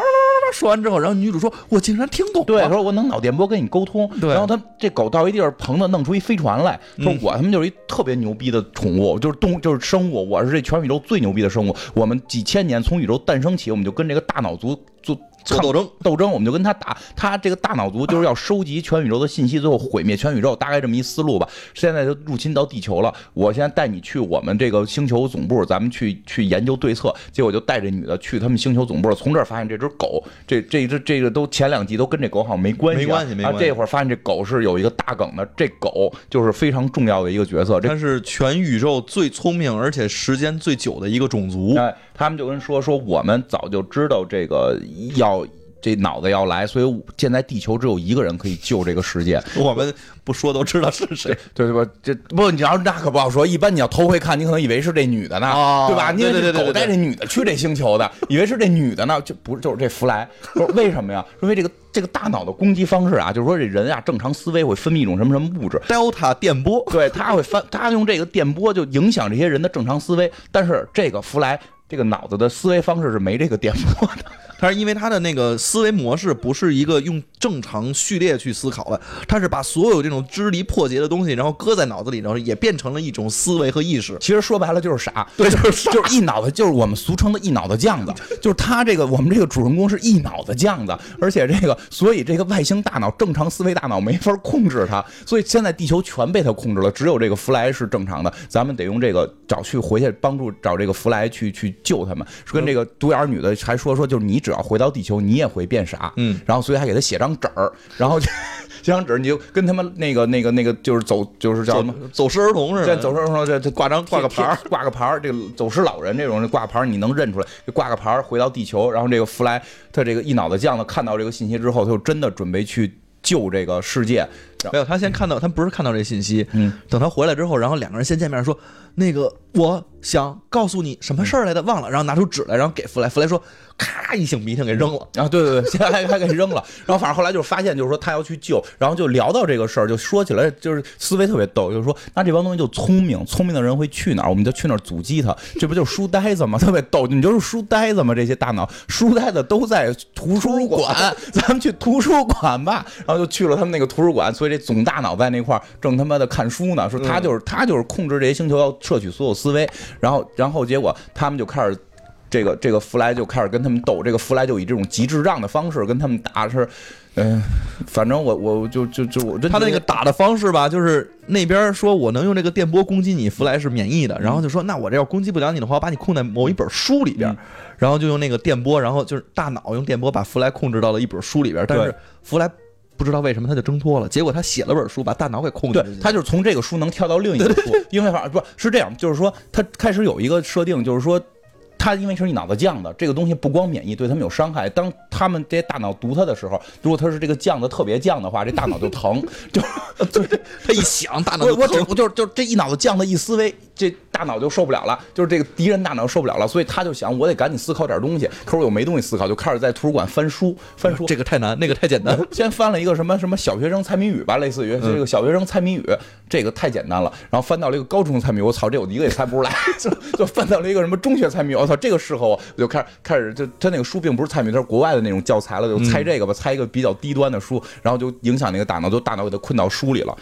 说完之后，然后女主说：“我竟然听懂了。”对，说我能脑电波跟你沟通。对，然后他这狗到一地儿，棚子弄出一飞船来说：“我他妈就是一特别牛逼的宠物，就是动就是生物，我是这全宇宙最牛逼的生物。我们几千年从宇宙诞生起，我们就跟这个大脑族做。”斗争斗争，我们就跟他打。他这个大脑族就是要收集全宇宙的信息，最后毁灭全宇宙，大概这么一思路吧。现在就入侵到地球了，我现在带你去我们这个星球总部，咱们去去研究对策。结果就带着女的去他们星球总部，从这儿发现这只狗，这这只这个都前两集都跟这狗好像没关系，没关系，没关系。这会儿发现这狗是有一个大梗的，这狗就是非常重要的一个角色。它是全宇宙最聪明而且时间最久的一个种族。哎，他们就跟说说，我们早就知道这个要。这脑子要来，所以现在地球只有一个人可以救这个世界。[laughs] 我们不说都知道是谁，对吧？这不，你要那可不好说。一般你要头回看，你可能以为是这女的呢，对吧？对对对狗带这女的去这星球的，以为是这女的呢，就不是就是这弗莱。为什么呀？因为这个这个大脑的攻击方式啊，就是说这人啊正常思维会分泌一种什么什么物质，delta 电波，对，他会翻，他用这个电波就影响这些人的正常思维。但是这个弗莱这个脑子的思维方式是没这个电波的。他是因为他的那个思维模式不是一个用正常序列去思考了，他是把所有这种支离破结的东西，然后搁在脑子里，然后也变成了一种思维和意识。其实说白了就是傻，对，就是就是一脑子，就是我们俗称的一脑子酱子。就是他这个我们这个主人公是一脑子酱子，而且这个所以这个外星大脑正常思维大脑没法控制他，所以现在地球全被他控制了，只有这个弗莱是正常的。咱们得用这个找去回去帮助找这个弗莱去去救他们。跟这个独眼女的还说说，就是你只要回到地球。你也会变傻，嗯，然后所以还给他写张纸儿，然后这张纸儿，你就跟他们那个那个那个就是走就是叫什么走失儿童似的，走失儿童这这挂张挂个牌儿，挂个牌儿，这个走失老人这种挂牌儿你能认出来，挂个牌儿回到地球，然后这个弗莱他这个一脑子浆的看到这个信息之后，他就真的准备去救这个世界。没有，他先看到他不是看到这信息，嗯，等他回来之后，然后两个人先见面说，那个我想告诉你什么事儿来的，忘了，然后拿出纸来，然后给弗莱，弗莱说。咔一擤鼻涕给扔了啊！对对对，现在还还给扔了。然后反正后来就是发现，就是说他要去救，然后就聊到这个事儿，就说起来就是思维特别逗，就是说那这帮东西就聪明，聪明的人会去哪儿，我们就去哪儿阻击他。这不就是书呆子吗？特别逗，你就是书呆子吗？这些大脑书呆子都在图书馆，咱们去图书馆吧。然后就去了他们那个图书馆，所以这总大脑在那块儿正他妈的看书呢，说他就是他就是控制这些星球，要摄取所有思维。然后然后结果他们就开始。这个这个弗莱就开始跟他们斗，这个弗莱就以这种极智障的方式跟他们打，是，嗯，反正我我就就就我他那个打的方式吧，就是那边说我能用这个电波攻击你，弗莱是免疫的，然后就说那我这要攻击不了你的话，我把你控在某一本书里边，然后就用那个电波，然后就是大脑用电波把弗莱控制到了一本书里边，但是弗莱不知道为什么他就挣脱了，结果他写了本书把大脑给控制，对他就是从这个书能跳到另一个书，因为反不是这样，就是说他开始有一个设定，就是说。他因为是一脑子酱的，这个东西不光免疫，对他们有伤害。当他们这些大脑毒他的时候，如果他是这个酱的特别酱的话，这大脑就疼，[laughs] 就就是他一想，大脑我我只就就就这一脑子酱的一思维，这大脑就受不了了，就是这个敌人大脑受不了了，所以他就想我得赶紧思考点东西。可是我又没东西思考，就开始在图书馆翻书，[laughs] 翻书。这个太难，那个太简单。先翻了一个什么什么小学生猜谜语吧，类似于这个小学生猜谜语，这个太简单了。然后翻到了一个高中猜谜，我操，这我一个也猜不出来。[laughs] 就就翻到了一个什么中学猜谜，我操，这个适合我，我就开始开始就他那个书并不是蔡明，他是国外的那种教材了，就猜这个吧，猜一个比较低端的书，然后就影响那个大脑，就大脑给他困到书里了。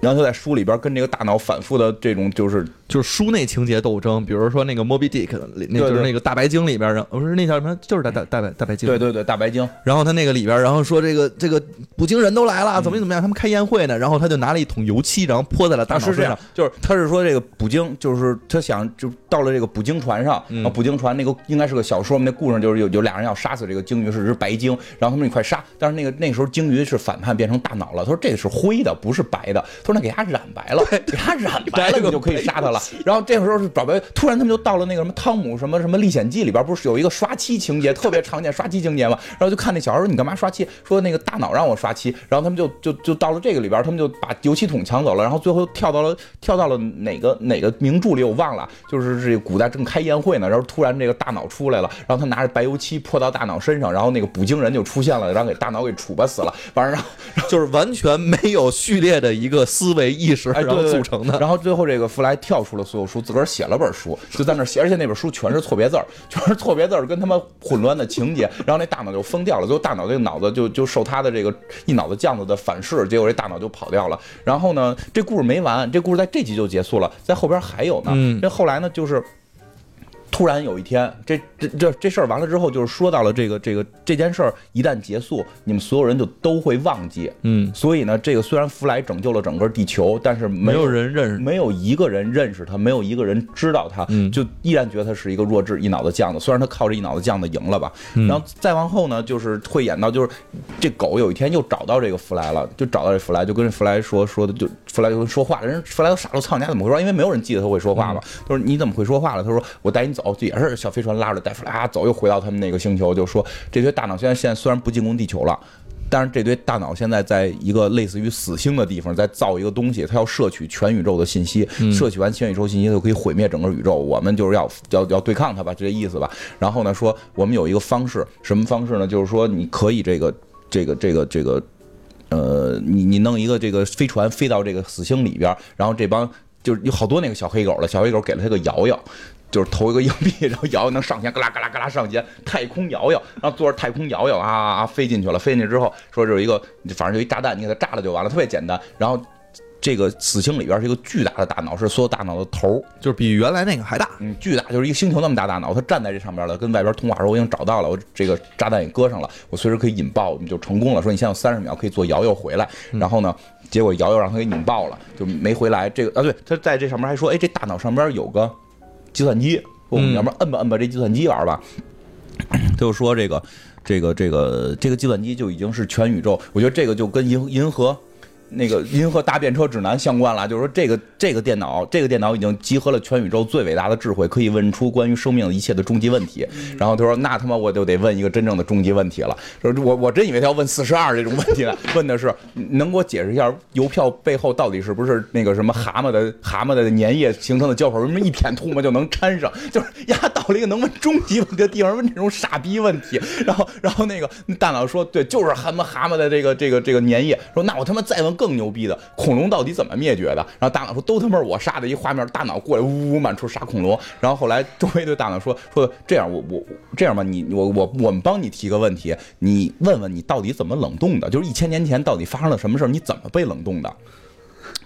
然后他在书里边跟这个大脑反复的这种就是就是书内情节斗争，比如说那个 Moby Dick，那就是那个大白鲸里边，然后不是那叫什么，就是大大大白大白鲸。对对对大白鲸，然后他那个里边，然后说这个这个捕鲸人都来了，怎么怎么样，他们开宴会呢，然后他就拿了一桶油漆，然后泼在了大脑身上。，就是他是说这个捕鲸，就是他想就到了这个捕鲸船上，然后捕鲸船那个应该是个小说嘛，那故事就是有有俩人要杀死这个鲸鱼，是只白鲸，然后他们一块杀，但是那个那时候鲸鱼是反叛变成大脑了，他说这个是灰的，不是白的，他说那给它染白了，给它染白了，[laughs] 你就可以杀它了。然后这个时候是找白，突然他们就到了那个什么汤姆什么什么历险记里边，不是有一个刷漆情节，特别常见刷漆情节嘛，然后就看那小孩说你干嘛刷漆？说那个大脑让我刷漆，然后他们就就就到了这个里边，他们就把油漆桶抢走了，然后最后跳到了跳到了哪个哪个名著里我忘了，就是这个古代正开宴会呢，然后突然这个大脑出来了，然后他拿着白油漆泼到大脑身上，然后那个捕鲸人就出现了，然后给大脑给处吧死了，反正然后就是完全没有序列的一个思维意识，然后组成的。然后最后这个弗莱跳出了所有书，自个儿写了本书，就在那写，而且那本书全是错别字儿，全是错别字儿跟他妈混乱的情节，然后那大脑就疯掉了，最后大脑这个脑子就就受他的这个一脑子酱子的反噬，结果这大脑就跑掉了。然后呢，这故事没完，这故事在这集就结束了，在后边还有呢。嗯这后来呢，就是。突然有一天，这这这这事儿完了之后，就是说到了这个这个这件事儿一旦结束，你们所有人就都会忘记。嗯，所以呢，这个虽然弗莱拯救了整个地球，但是没没有人认识。没有一个人认识他，没有一个人知道他，嗯就依然觉得他是一个弱智一脑子酱子。虽然他靠着一脑子酱子赢了吧，嗯然后再往后呢，就是会演到就是这狗有一天又找到这个弗莱了，就找到这弗莱，就跟弗莱说说的，就弗莱就会说话，人弗莱都傻了，操你家怎么会说话？因为没有人记得他会说话嘛。他说你怎么会说话了？他说我带你走，就也是小飞船拉着带弗莱啊走，又回到他们那个星球，就说这堆大脑现在现在虽然不进攻地球了。但是这堆大脑现在在一个类似于死星的地方，在造一个东西，它要摄取全宇宙的信息，摄取完全宇宙信息就可以毁灭整个宇宙。我们就是要要要对抗它吧，就这意思吧。然后呢，说我们有一个方式，什么方式呢？就是说你可以这个这个这个这个，呃，你你弄一个这个飞船飞到这个死星里边，然后这帮就是有好多那个小黑狗了，小黑狗给了他个摇摇。就是投一个硬币，然后摇摇能上前，嘎啦嘎啦嘎啦上前，太空摇摇，然后坐着太空摇摇啊啊啊飞进去了，飞进去之后说这有一个，反正就一炸弹，你给它炸了就完了，特别简单。然后这个死星里边是一个巨大的大脑，是所有大脑的头，就是比原来那个还大。嗯，巨大，就是一个星球那么大大脑，它站在这上边了，跟外边通话说我已经找到了，我这个炸弹也搁上了，我随时可以引爆，我们就成功了。说你现在有三十秒可以做摇摇回来，然后呢，结果摇摇让他给引爆了，就没回来。这个啊，对，他在这上面还说，哎，这大脑上边有个计算机，我们嗯要不然摁吧摁吧这计算机玩吧。他 [clears throat] 就说这个这个这个这个计算机就已经是全宇宙，我觉得这个就跟银银河。那个《银河大便车指南》相关了，就是说这个这个电脑，这个电脑已经集合了全宇宙最伟大的智慧，可以问出关于生命的一切的终极问题。然后他说：“那他妈我就得问一个真正的终极问题了。”说我我真以为他要问四十二这种问题呢，[laughs] 问的是能给我解释一下邮票背后到底是不是那个什么蛤蟆的蛤蟆的粘液形成的胶水？为什么一舔吐沫就能粘上？就是呀，到了一个能问终极问题的地方，问这种傻逼问题。然后然后那个大脑说：“对，就是蛤蟆蛤蟆的这个这个这个粘液。”说那我他妈再问更牛逼的，恐龙到底怎么灭绝的？然后大脑说：“都他妈我杀的。”一画面，大脑过来呜呜满处杀恐龙。然后后来周围对大脑说：“说这样我我这样吧，你我我我们帮你提个问题，你问问你到底怎么冷冻的？就是一千年前到底发生了什么事儿？你怎么被冷冻的？”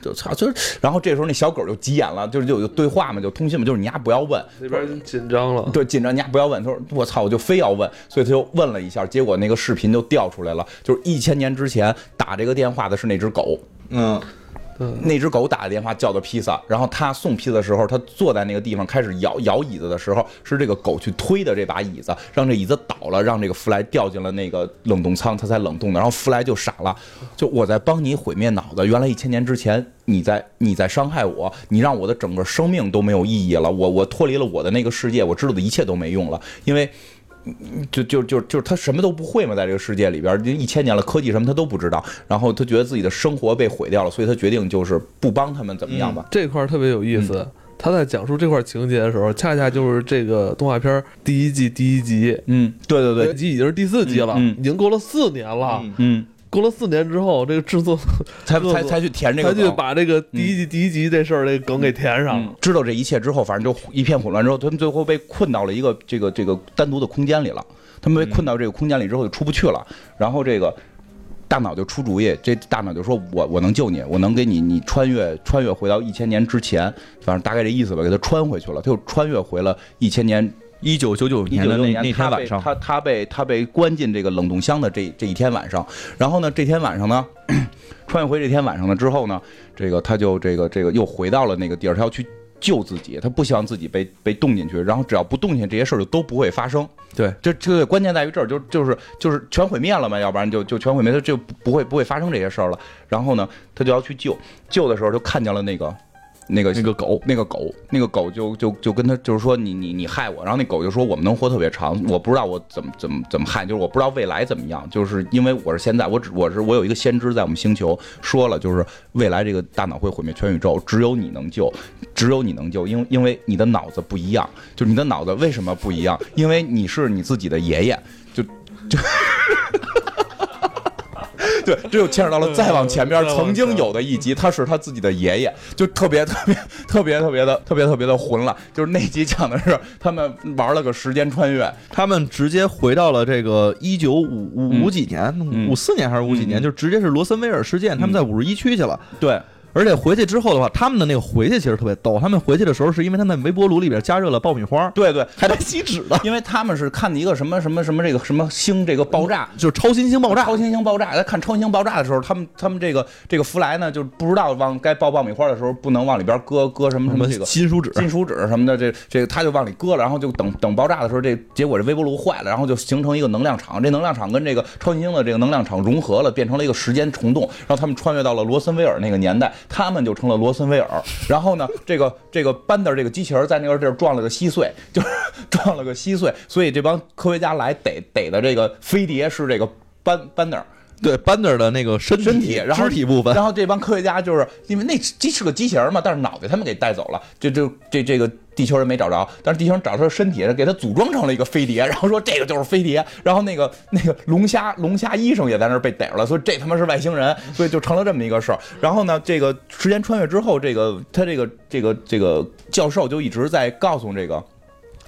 就操，就是，然后这时候那小狗就急眼了，就是就有对话嘛，就通信嘛，就是你丫不要问，那边紧张了，对，紧张，你丫不要问。他说：“我操，我就非要问。”所以他就问了一下，结果那个视频就调出来了，就是一千年之前打这个电话的是那只狗。嗯，嗯那只狗打的电话叫的披萨，然后他送披萨的时候，他坐在那个地方开始摇摇椅子的时候，是这个狗去推的这把椅子，让这椅子倒了，让这个弗莱掉进了那个冷冻舱，他才冷冻的。然后弗莱就傻了，就我在帮你毁灭脑子，原来一千年之前你在你在伤害我，你让我的整个生命都没有意义了，我我脱离了我的那个世界，我知道的一切都没用了，因为。就就就就是他什么都不会嘛，在这个世界里边，一千年了，科技什么他都不知道。然后他觉得自己的生活被毁掉了，所以他决定就是不帮他们怎么样吧。这块儿特别有意思。他在讲述这块情节的时候，恰恰就是这个动画片儿第一季第一集，嗯，对对对这对，集已经是第四集了，嗯嗯已经过了四年了。嗯嗯，过了四年之后，这个制作 [laughs] 才才才去填这他就个梗。把这个第一季第一集这事儿这个梗给填上了嗯。知道这一切之后，反正就一片混乱。之后，他们最后被困到了一个这个这个单独的空间里了。他们被困到这个空间里之后，就出不去了。然后这个大脑就出主意，这大脑就说：“我我能救你，我能给你你穿越穿越回到一千年之前，反正大概这意思吧，给他穿回去了。他又穿越回了一千年一九九九年的那那年他被天晚上，他他被他被关进这个冷冻箱的这这一天晚上，然后呢，这天晚上呢，穿越回这天晚上了之后呢，这个他就这个这个又回到了那个地儿，他要去救自己，他不希望自己被被冻进去，然后只要不冻进去，这些事儿就都不会发生。对，这这个关键在于这儿，就就是就是全毁灭了嘛，要不然就就全毁灭，他就不不会不会发生这些事儿了。然后呢，他就要去救，救的时候就看见了那个。那个那个狗，那个狗，那个狗就就就跟他就是说你你你害我，然后那狗就说我们能活特别长，我不知道我怎么怎么怎么害，就是我不知道未来怎么样，就是因为我是现在我只我是我有一个先知在我们星球说了，就是未来这个大脑会毁灭全宇宙，只有你能救，只有你能救，因为因为你的脑子不一样，就是你的脑子为什么不一样？因为你是你自己的爷爷，就就。[laughs] 对，这又牵扯到了再往前边曾经有的一集，他是他自己的爷爷，就特别特别特别特别的特别特别的混了。就是那集讲的是他们玩了个时间穿越，他们直接回到了这个一九五五几年，嗯五四年还是五几年，嗯就直接是罗森威尔事件，他们在五十一区去了。对，而且回去之后的话，他们的那个回去其实特别逗。他们回去的时候，是因为他们在微波炉里边加热了爆米花，对对，还带锡纸的，因为他们是看一个什么什么什么这个什么星这个爆炸。就是超新星爆炸。超新星爆炸，在看超新星爆炸的时候，他们他们这个这个弗莱呢，就不知道往该爆爆米花的时候，不能往里边搁搁什么什么这个金属纸，金属纸什么的，这这个他就往里搁了，然后就等等爆炸的时候，这结果这微波炉坏了，然后就形成一个能量场，这能量场跟这个超新星的这个能量场融合了，变成了一个时间虫洞，然后他们穿越到了罗森威尔那个年代，他们就成了罗森威尔。然后呢，这个这个班德这个机器人在那个地儿撞了个稀碎，就是 [laughs] 撞了个稀碎，所以这帮科学家来逮逮的这个飞碟是这个班班德。对班德的那个身体身体，然后肢体部分，然后这帮科学家就是因为那机是个机器人嘛，但是脑袋他们给带走了，就就这这个地球人没找着，但是地球人找他的身体，给他组装成了一个飞碟，[laughs] 然后说这个就是飞碟，然后那个那个龙虾龙虾医生也在那儿被逮着了，所以这他妈是外星人，所以就成了这么一个事儿。然后呢，这个时间穿越之后，这个他这个这个这个教授就一直在告诉这个。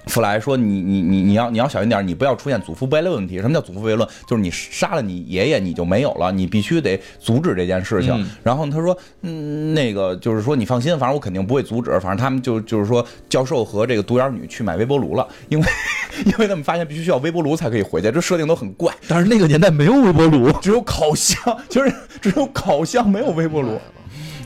弗莱说：“你你你你要你要小心点，你不要出现祖父悖论问题。什么叫祖父悖论？就是你杀了你爷爷，你就没有了，你必须得阻止这件事情。嗯然后他说：嗯，那个就是说你放心，反正我肯定不会阻止。反正他们就就是说，教授和这个独眼女去买微波炉了，因为 [laughs] 因为他们发现必须需要微波炉才可以回去，这设定都很怪。但是那个年代没有微波炉，只有烤箱，就是只有烤箱，没有微波炉。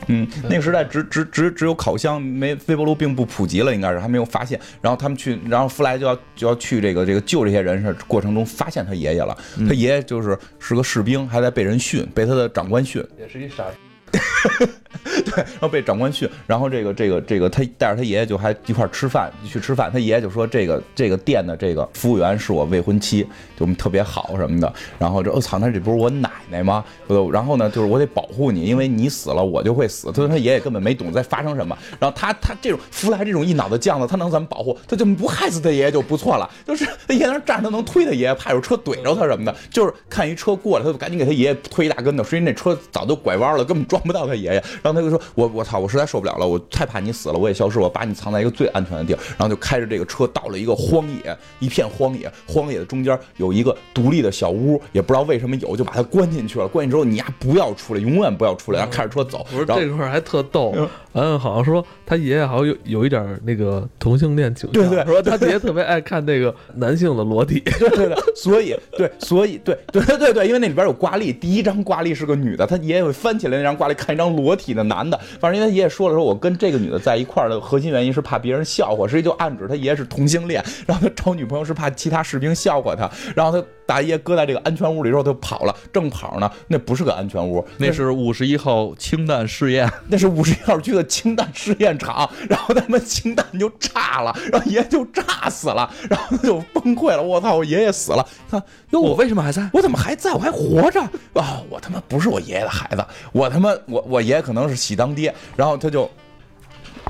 嗯，那个时代只只只只有烤箱，没微波炉并不普及了，应该是还没有发现。然后他们去，然后弗莱就要就要去这个这个救这些人是过程中发现他爷爷了，他爷爷就是是个士兵，还在被人训，被他的长官训。也是一傻 [laughs] 对，然后被长官训，然后这个这个这个他带着他爷爷就还一块吃饭，去吃饭。他爷爷就说这个这个店的这个服务员是我未婚妻，就我们特别好什么的。然后这我操，那这不是我奶奶吗？然后呢，就是我得保护你，因为你死了我就会死。他说他爷爷根本没懂在发生什么。然后他他这种弗莱这种一脑子犟子，他能怎么保护？他就不害死他爷爷就不错了。就是他爷爷那站着，他能推他爷爷，怕有车怼着他什么的。就是看一车过来，他就赶紧给他爷爷推一大跟头，实际那车早就拐弯了，根本撞不到他爷爷。然后他就说：“我我操，我实在受不了了，我太怕你死了，我也消失，我把你藏在一个最安全的地儿。”然后就开着这个车到了一个荒野，一片荒野，荒野的中间有一个独立的小屋，也不知道为什么有，就把他关进去了。关进之后，你呀不要出来，永远不要出来，然后开着车走。不是然后这块儿还特逗，嗯，好像说他爷爷好像有有一点那个同性恋倾向，对对说他爷爷特别爱看那个男性的裸体，对对对，所以对，所以对对对对对，因为那里边有挂历，第一张挂历是个女的，他爷爷会翻起来那张挂历。里看一张裸体的男的。反正因为他爷爷说了说，我跟这个女的在一块儿的核心原因是怕别人笑话，实际就暗指他爷爷是同性恋。然后他找女朋友是怕其他士兵笑话他。然后他大爷搁在这个安全屋里之后，他就跑了，正跑呢，那不是个安全屋，那是五十一号氢弹试验，那是五十一号区的氢弹试验场。然后他们氢弹就炸了，然后爷爷就炸死了，然后他就崩溃了。我操，我爷爷死了！他哟，我为什么还在？我怎么还在？我还活着啊！我他妈不是我爷爷的孩子，我他妈我我爷爷可能是喜当爹。然后他就。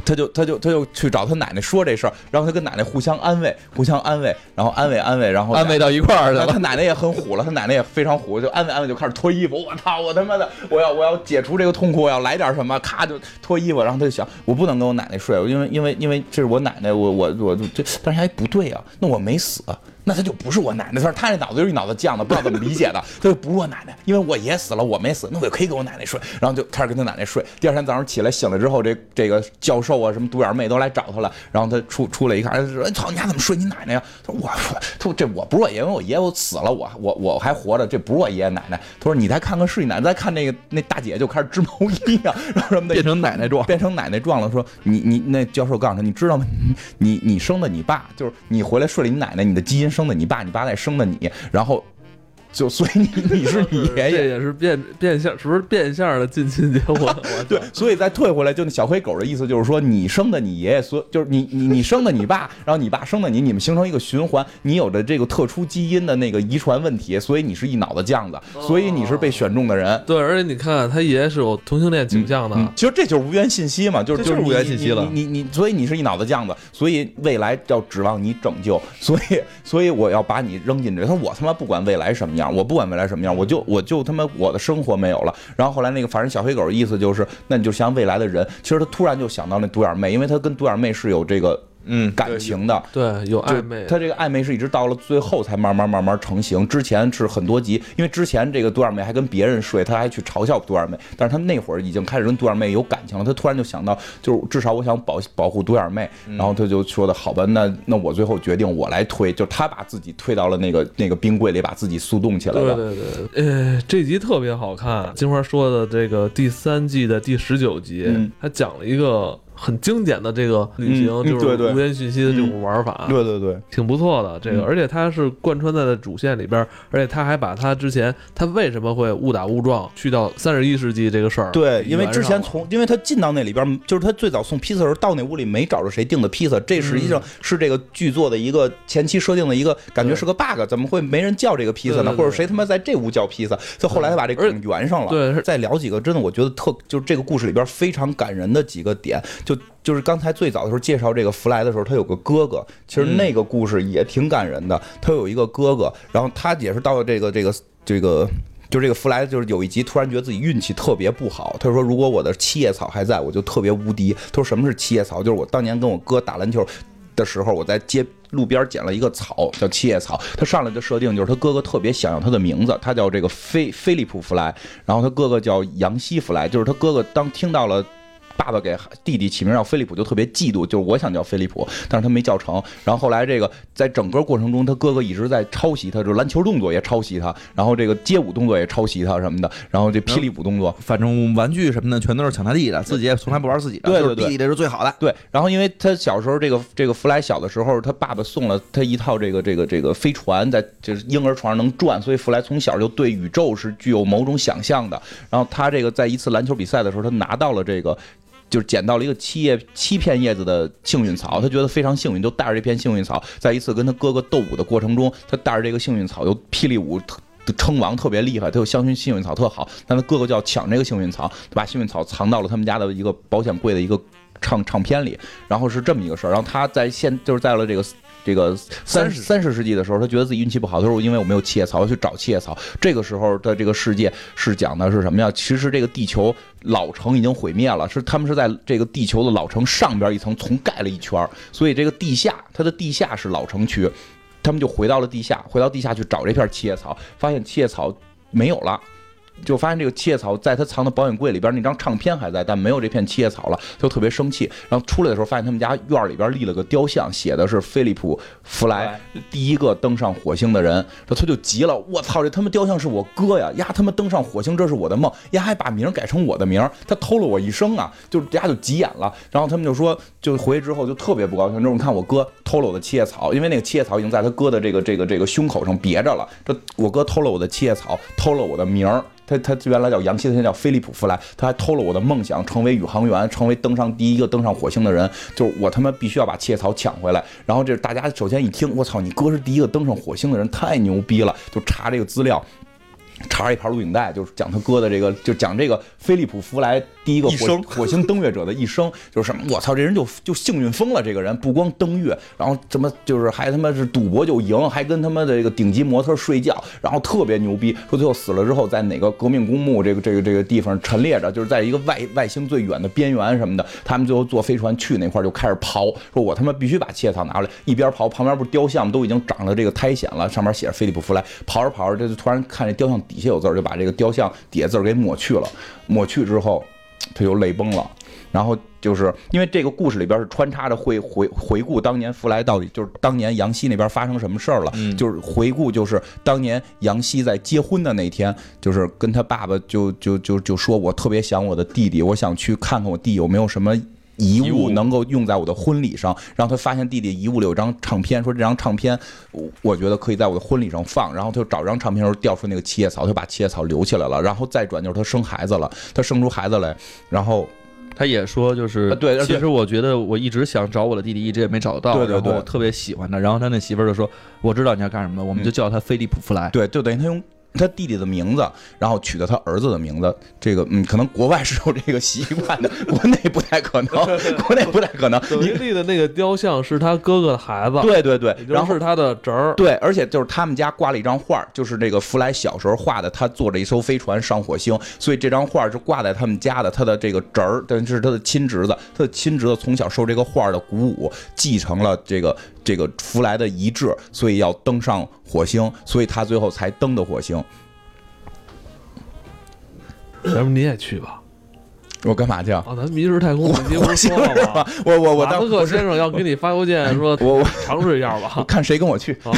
他就他就他就去找他奶奶说这事儿，然后他跟奶奶互相安慰，互相安慰，然后安慰安慰，然后安慰到一块儿去了。他奶奶也很虎了，他奶奶也非常虎，就安慰安慰，就开始脱衣服。我操，我他妈的，我要我要解除这个痛苦，我要来点什么，咔就脱衣服。然后他就想，我不能跟我奶奶睡，因为因为因为这是我奶奶，我我我这，但是还不对啊，那我没死。那他就不是我奶奶，他他这脑子就是一脑子犟的，不知道怎么理解的，[laughs] 他就不是我奶奶，因为我爷死了，我没死，那我也可以跟我奶奶睡，然后就开始跟他奶奶睡。第二天早上起来醒了之后，这这个教授啊，什么独眼妹都来找他了，然后他出出来一看，说：“操，你家怎么睡你奶奶呀？”他说：“我说，他说这我不是我爷，因为我爷我死了，我我我还活着，这不是我爷爷奶奶。”他说：“你再看看是你奶奶，再看那个那大姐就开始织毛衣啊，然后什么的，变成奶奶状，变成奶奶状了。说你你那教授告诉他，你知道吗？你你生的你爸，就是你回来睡了你奶奶，你的基因生的你爸，你爸在。生的你，然后。就所以你你是 [laughs] 你爷爷也是变变相，是不是变相的近亲结婚？[laughs] 对，所以再退回来，就那小黑狗的意思就是说，你生的你爷爷，所就是你你你生的你爸，然后你爸生的你，你们形成一个循环。你有着这个特殊基因的那个遗传问题，所以你是一脑子犟子，所以你是被选中的人。对，而且你看他爷爷是有同性恋倾向的，其实这就是无缘信息嘛，就是就是无缘信息了。你你所以你是一脑子犟子，所以未来要指望你拯救，所以所以我要把你扔进这。他说我他妈不管未来什么样，我不管未来什么。样，我就我就他妈我的生活没有了。然后后来那个反正小黑狗的意思就是，那你就像未来的人。其实他突然就想到那独眼妹，因为他跟独眼妹是有这个。嗯，感情的，对，有暧昧。他这个暧昧是一直到了最后才慢慢慢慢成型。之前是很多集，因为之前这个独眼妹还跟别人睡，他还去嘲笑独眼妹。但是他那会儿已经开始跟独眼妹有感情了。他突然就想到，就是至少我想保保护独眼妹。然后他就说的好吧，那那我最后决定我来推，就他把自己推到了那个那个冰柜里，把自己速冻起来了。对对对，呃，这集特别好看。金花说的这个第三季的第十九集，他讲了一个。很经典的这个旅行，就是无源讯息的这种玩法，对对对，挺不错的。这个，而且它是贯穿在了主线里边，而且他还把他之前他为什么会误打误撞去到三十一世纪这个事儿，对，因为之前从，因为他进到那里边，就是他最早送披萨的时候，到那屋里没找着谁订的披萨，这实际上是这个剧作的一个前期设定的一个感觉是个 bug，怎么会没人叫这个披萨呢？或者谁他妈在这屋叫披萨？就后来他把这个圆上了。对，再聊几个真的，我觉得特就是这个故事里边非常感人的几个点。就就是刚才最早的时候介绍这个弗莱的时候，他有个哥哥，其实那个故事也挺感人的。他有一个哥哥，然后他也是到了这个这个这个，就这个弗莱，就是有一集突然觉得自己运气特别不好。他说：“如果我的七叶草还在，我就特别无敌。”他说：“什么是七叶草？就是我当年跟我哥打篮球的时候，我在街路边捡了一个草，叫七叶草。他上来的设定就是他哥哥特别想要他的名字，他叫这个菲菲利普弗莱，然后他哥哥叫杨希弗莱，就是他哥哥当听到了。”爸爸给弟弟起名叫菲利普，就特别嫉妒，就是我想叫菲利普，但是他没叫成。然后后来这个在整个过程中，他哥哥一直在抄袭他，就篮球动作也抄袭他，然后这个街舞动作也抄袭他什么的，然后这霹雳舞动作，反正玩具什么的全都是抢他弟的，自己也从来不玩自己的，对对对，弟弟的是最好的。对，然后因为他小时候这个这个弗莱小的时候，他爸爸送了他一套这个这个这个飞船，在就是婴儿床上能转，所以弗莱从小就对宇宙是具有某种想象的。然后他这个在一次篮球比赛的时候，他拿到了这个。就是捡到了一个七叶七片叶子的幸运草，他觉得非常幸运，就带着这片幸运草，在一次跟他哥哥斗舞的过程中，他带着这个幸运草，又霹雳舞称王特别厉害，他又相信幸运草特好，但他哥哥就要抢这个幸运草，他把幸运草藏到了他们家的一个保险柜的一个唱唱片里，然后是这么一个事儿，然后他在现就是在了这个。这个三三十世纪的时候，他觉得自己运气不好，他说因为我没有七叶草，我去找七叶草。这个时候的这个世界是讲的是什么呀？其实这个地球老城已经毁灭了，是他们是在这个地球的老城上边一层重盖了一圈，所以这个地下它的地下是老城区，他们就回到了地下，回到地下去找这片七叶草，发现七叶草没有了。就发现这个七叶草在他藏的保险柜里边那张唱片还在，但没有这片七叶草了，他就特别生气。然后出来的时候，发现他们家院里边立了个雕像，写的是菲利普·弗莱第一个登上火星的人。这他就急了，我操，这他妈雕像是我哥呀！呀，他妈登上火星，这是我的梦，呀还把名改成我的名，他偷了我一生啊！就家就急眼了。然后他们就说，就回去之后就特别不高兴，说你看我哥偷了我的七叶草，因为那个七叶草已经在他哥的这个这个这个胸口上别着了。这我哥偷了我的七叶草，偷了我的名儿。他他原来叫杨希，他现在叫菲利普·弗莱。他还偷了我的梦想，成为宇航员，成为登上第一个登上火星的人。就是我他妈必须要把七叶草抢回来。然后这大家首先一听，我操，你哥是第一个登上火星的人，太牛逼了！就查这个资料。插着一盘录影带，就是讲他哥的这个，就讲这个菲利普·弗莱第一个火 [laughs] 火星登月者的一生，就是什么？我操，这人就就幸运疯了！这个人不光登月，然后怎么就是还他妈是赌博就赢，还跟他妈的这个顶级模特睡觉，然后特别牛逼。说最后死了之后，在哪个革命公墓这个这个这个地方陈列着，就是在一个外外星最远的边缘什么的。他们最后坐飞船去那块就开始刨，说我他妈必须把七叶草拿出来。一边刨，旁边不是雕像都已经长了这个苔藓了，上面写着菲利普·弗莱。刨着刨着，这就突然看这雕像。底下有字儿，就把这个雕像底下字儿给抹去了。抹去之后，他就泪崩了。然后就是因为这个故事里边是穿插着会回回顾当年弗莱到底就是当年杨希那边发生什么事儿了。就是回顾，就是当年杨希在结婚的那天，就是跟他爸爸就就就就说，我特别想我的弟弟，我想去看看我弟有没有什么。遗物能够用在我的婚礼上，然后他发现弟弟遗物里有张唱片，说这张唱片，我觉得可以在我的婚礼上放。然后他就找张唱片时候调出那个七叶草，他把七叶草留起来了。然后再转就是他生孩子了，他生出孩子来，然后他也说就是对，其实我觉得我一直想找我的弟弟，一直也没找到。对对对，我特别喜欢他。然后他那媳妇儿就说：“我知道你要干什么，我们就叫他菲利普·弗莱。”对，就等于他用。他弟弟的名字，然后取的他儿子的名字，这个嗯，可能国外是有这个习惯的，[laughs] 国内不太可能，[laughs] 国内不太可能。你立的那个雕像是他哥哥的孩子，对对对，然后是他的侄儿，对，而且就是他们家挂了一张画，就是这个弗莱小时候画的，他坐着一艘飞船上火星，所以这张画是挂在他们家的，他的这个侄儿，但是他的亲侄子，他的亲侄子从小受这个画的鼓舞，继承了这个这个弗莱的遗志，所以要登上火星，所以他最后才登的火星。要不你也去吧。我干嘛去啊？咱迷失太空节目说了吗？我我我，马斯克先生要给你发邮件说，我我尝试一下吧。[laughs] 看谁跟我去啊？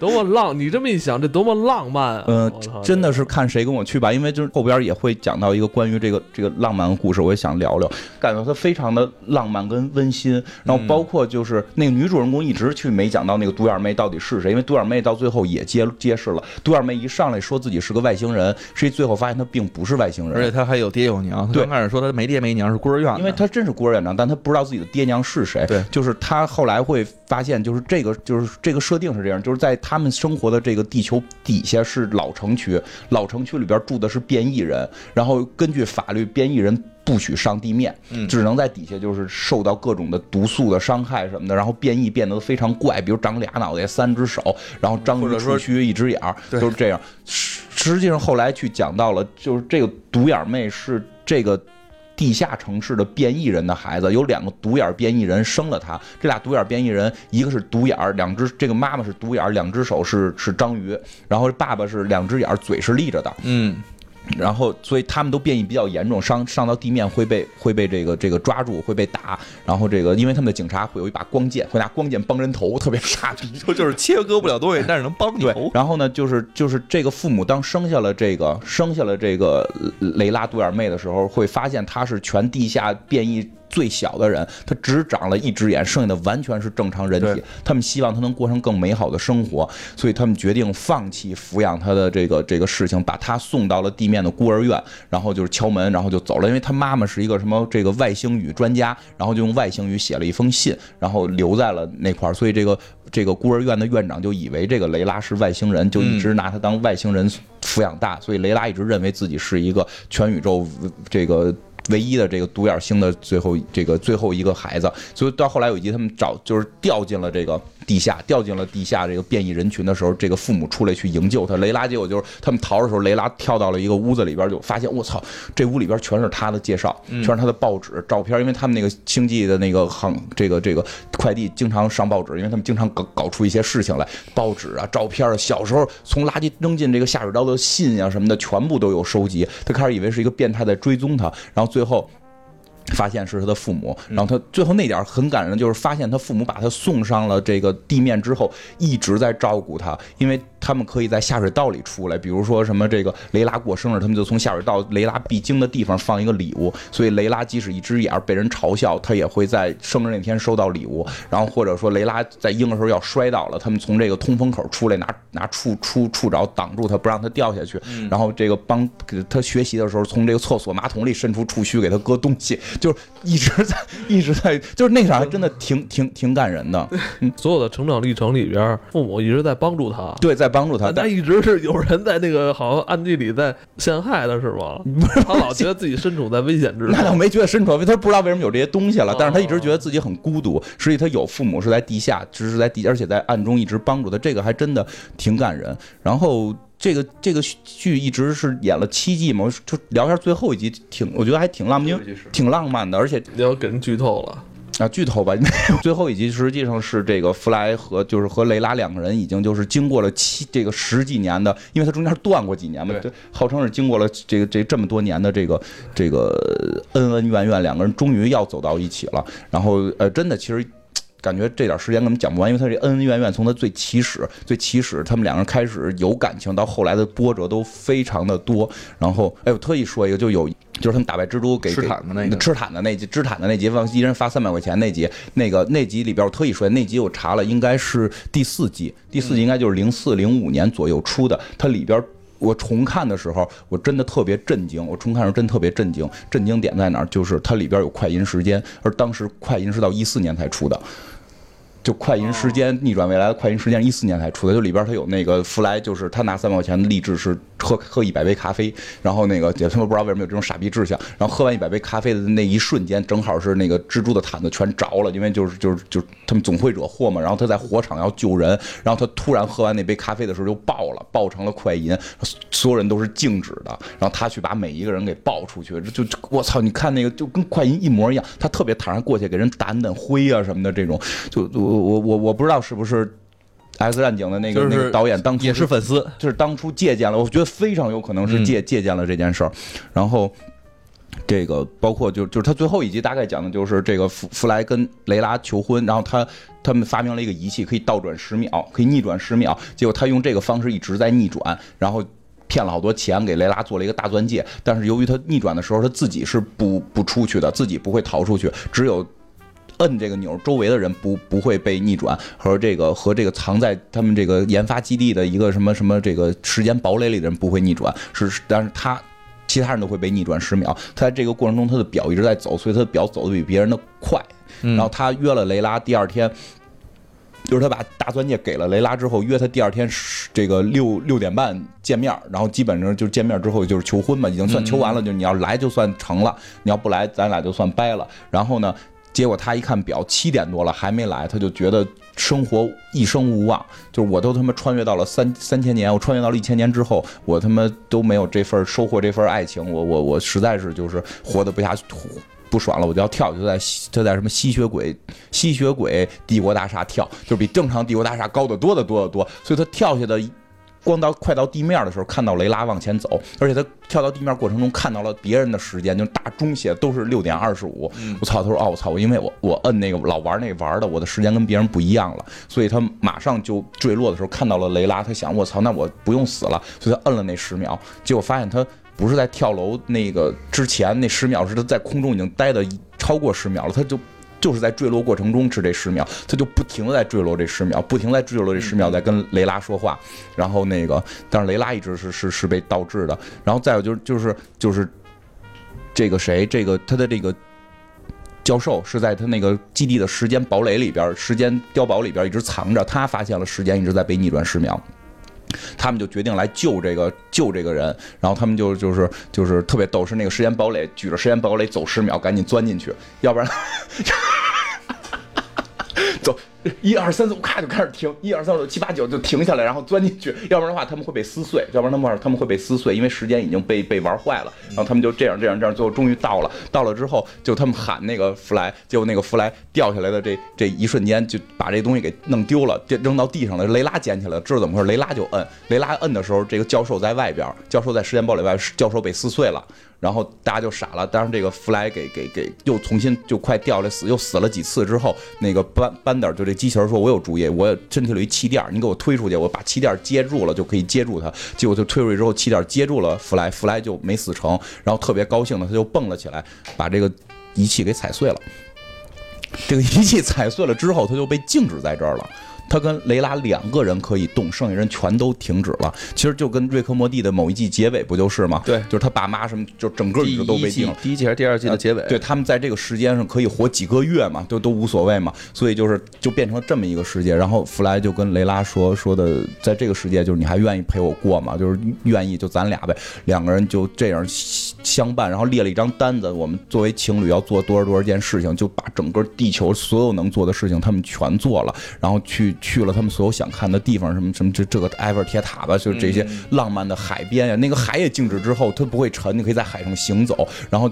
多么浪！你这么一想，这多么浪漫啊！嗯，真的是看谁跟我去吧。因为就是后边也会讲到一个关于这个这个浪漫的故事，我也想聊聊。感觉它非常的浪漫跟温馨。然后包括就是那个女主人公一直去没讲到那个独眼妹到底是谁，因为独眼妹到最后也揭揭示了，独眼妹一上来说自己是个外星人，实际最后发现她并不是外星人，而且她还有爹有娘。对，刚开始说她没爹没娘是孤儿院，因为他真是孤儿院长，但他不知道自己的爹娘是谁。对，就是他后来会发现，就是这个，就是这个设定是这样，就是在他们生活的这个地球底下是老城区，老城区里边住的是变异人，然后根据法律，变异人不许上地面，只能在底下，就是受到各种的毒素的伤害什么的，然后变异变得非常怪，比如长俩脑袋、三只手，然后章鱼触须、一只眼，儿，就是这样。实际上后来去讲到了，就是这个独眼妹是这个。地下城市的变异人的孩子有两个独眼变异人生了他，这俩独眼变异人一个是独眼，两只这个妈妈是独眼，两只手是是章鱼，然后爸爸是两只眼，嘴是立着的，嗯。然后，所以他们都变异比较严重，上上到地面会被会被这个这个抓住，会被打。然后这个，因为他们的警察会有一把光剑，会拿光剑帮人头，特别傻逼，就 [laughs] 就是切割不了东西，但是能帮你头。然后呢，就是就是这个父母当生下了这个生下了这个雷拉独眼妹的时候，会发现她是全地下变异。最小的人，他只长了一只眼，剩下的完全是正常人体。他们希望他能过上更美好的生活，所以他们决定放弃抚养他的这个这个事情，把他送到了地面的孤儿院，然后就是敲门，然后就走了。因为他妈妈是一个什么这个外星语专家，然后就用外星语写了一封信，然后留在了那块儿。所以这个这个孤儿院的院长就以为这个雷拉是外星人，就一直拿他当外星人抚养大。所以雷拉一直认为自己是一个全宇宙这个。唯一的这个独眼星的最后这个最后一个孩子，所以到后来有一集他们找就是掉进了这个地下，掉进了地下这个变异人群的时候，这个父母出来去营救他。雷拉结果就是他们逃的时候，雷拉跳到了一个屋子里边，就发现我操，这屋里边全是他的介绍，全是他的报纸、照片，因为他们那个星际的那个航这个这个快递经常上报纸，因为他们经常搞搞出一些事情来，报纸啊、照片啊，小时候从垃圾扔进这个下水道的信啊什么的，全部都有收集。他开始以为是一个变态在追踪他，然后最后。发现是他的父母，然后他最后那点很感人，就是发现他父母把他送上了这个地面之后，一直在照顾他，因为他们可以在下水道里出来，比如说什么这个雷拉过生日，他们就从下水道雷拉必经的地方放一个礼物，所以雷拉即使一只眼被人嘲笑，他也会在生日那天收到礼物。然后或者说雷拉在婴儿时候要摔倒了，他们从这个通风口出来，拿拿触触触爪挡住他，不让他掉下去。然后这个帮他学习的时候，从这个厕所马桶里伸出触须给他割东西。就是一直在一直在，就是那场还真的挺挺挺感人的。所有的成长历程里边，父母一直在帮助他，对，在帮助他，但一直是有人在那个好像暗地里在陷害他，是吗？他老觉得自己身处在危险之中。那倒没觉得身处，因为他不知道为什么有这些东西了，但是他一直觉得自己很孤独。实际他有父母是在地下，只是在地，而且在暗中一直帮助他，这个还真的挺感人。然后。这个这个剧一直是演了七季嘛，就聊一下最后一集，挺我觉得还挺浪漫，挺浪漫的，而且你要给人剧透了啊，剧透吧。[laughs] 最后一集实际上是这个弗莱和就是和雷拉两个人已经就是经过了七这个十几年的，因为他中间断过几年嘛，对号称是经过了这个这这么多年的这个这个恩恩怨怨，两个人终于要走到一起了。然后呃，真的其实。感觉这点时间根本讲不完，因为他这恩恩怨怨从他最起始、最起始，他们两个人开始有感情，到后来的波折都非常的多。然后，哎，我特意说一个，就有就是他们打败蜘蛛给吃坦的那个吃坦的那集，吃坦的那集，放一人发三百块钱那集，那个那集里边我特意说，那集我查了，应该是第四季，第四季应该就是零四零五年左右出的，它里边。我重看的时候，我真的特别震惊。我重看时候真特别震惊，震惊点在哪儿？就是它里边有快银时间，而当时快银是到一四年才出的。就快银时间逆转未来的快银时间，一四年才出的。就里边他有那个弗莱，就是他拿三百块钱的励志是喝喝一百杯咖啡，然后那个也他妈不知道为什么有这种傻逼志向。然后喝完一百杯咖啡的那一瞬间，正好是那个蜘蛛的毯子全着了，因为就是就是就是他们总会惹祸嘛。然后他在火场要救人，然后他突然喝完那杯咖啡的时候就爆了，爆成了快银，所有人都是静止的。然后他去把每一个人给爆出去，就我操！你看那个就跟快银一模一样，他特别坦然过去给人掸掸灰啊什么的这种，就我。我我我不知道是不是《X 战警》的那个那个导演当初也是粉丝，就是当初借鉴了，我觉得非常有可能是借借鉴了这件事儿。然后这个包括就就是他最后一集大概讲的就是这个弗弗莱跟雷拉求婚，然后他他们发明了一个仪器可以倒转十秒，可以逆转十秒，结果他用这个方式一直在逆转，然后骗了好多钱给雷拉做了一个大钻戒，但是由于他逆转的时候他自己是不不出去的，自己不会逃出去，只有。摁这个钮，周围的人不不会被逆转，和这个和这个藏在他们这个研发基地的一个什么什么这个时间堡垒里的人不会逆转，是但是他其他人都会被逆转十秒。他在这个过程中，他的表一直在走，所以他的表走的比别人的快。然后他约了雷拉，第二天就是他把大钻戒给了雷拉之后，约他第二天这个六六点半见面，然后基本上就见面之后就是求婚嘛，已经算求完了，就你要来就算成了，你要不来咱俩就算掰了。然后呢？结果他一看表，七点多了还没来，他就觉得生活一生无望。就是我都他妈穿越到了三三千年，我穿越到了一千年之后，我他妈都没有这份收获这份爱情，我我我实在是就是活得不下去不爽了，我就要跳，就在就在什么吸血鬼吸血鬼帝国大厦跳，就比正常帝国大厦高得多得多得多，所以他跳下的。光到快到地面的时候，看到雷拉往前走，而且他跳到地面过程中看到了别人的时间，就大钟写都是六点二十五。我操！他说：“哦，我操！我因为我我摁那个老玩那玩的，我的时间跟别人不一样了，所以他马上就坠落的时候看到了雷拉，他想：我操，那我不用死了，所以他摁了那十秒，结果发现他不是在跳楼那个之前那十秒，是他在空中已经待的超过十秒了，他就。”就是在坠落过程中，是这十秒，他就不停的在坠落这十秒，不停在坠落这十秒，在跟雷拉说话，然后那个，但是雷拉一直是是是被倒置的，然后再有就是就是就是这个谁，这个他的这个教授是在他那个基地的时间堡垒里边，时间碉堡里边一直藏着，他发现了时间一直在被逆转十秒。他们就决定来救这个救这个人，然后他们就就是就是特别逗，是那个时间堡垒举着时间堡垒走十秒，赶紧钻进去，要不然走 [laughs] [laughs] 一二三四五，咔就开始停，一二三四五六七八九就停下来，然后钻进去，[laughs] 要不然的话他们会被撕碎，要不然的话他们会被撕碎，因为时间已经被被玩坏了。然后他们就这样这样这样，最后终于到了，到了之后就他们喊那个弗莱，结果那个弗莱掉下来的这这一瞬间就把这东西给弄丢了，这扔到地上了。雷拉捡起来了，知道怎么回事？雷拉就摁，雷拉摁的时候，这个教授在外边，教授在时间堡垒外，教授被撕碎了。然后大家就傻了，当然这个弗莱给给给又重新就快掉下来死，又死了几次之后，那个班班德就这机器人说：“我有主意，我身体里有一气垫，你给我推出去，我把气垫接住了就可以接住他。”结果就推出去之后，气垫接住了弗莱，弗莱就没死成，然后特别高兴的他就蹦了起来，把这个仪器给踩碎了。这个仪器踩碎了之后，他就被静止在这儿了。他跟雷拉两个人可以动，剩下人全都停止了。其实就跟瑞克莫蒂的某一季结尾不就是吗？对，就是他爸妈什么，就整个宇宙都被定了。第一季还是第二季的结尾？对他们在这个时间上可以活几个月嘛，都都无所谓嘛。所以就是就变成了这么一个世界。然后弗莱就跟雷拉说说的，在这个世界就是你还愿意陪我过吗？就是愿意就咱俩呗，两个人就这样相伴。然后列了一张单子，我们作为情侣要做多少多少件事情，就把整个地球所有能做的事情他们全做了，然后去。去了他们所有想看的地方，什么什么这这个埃菲尔铁塔吧，就是这些浪漫的海边呀。那个海也静止之后，它不会沉，你可以在海上行走。然后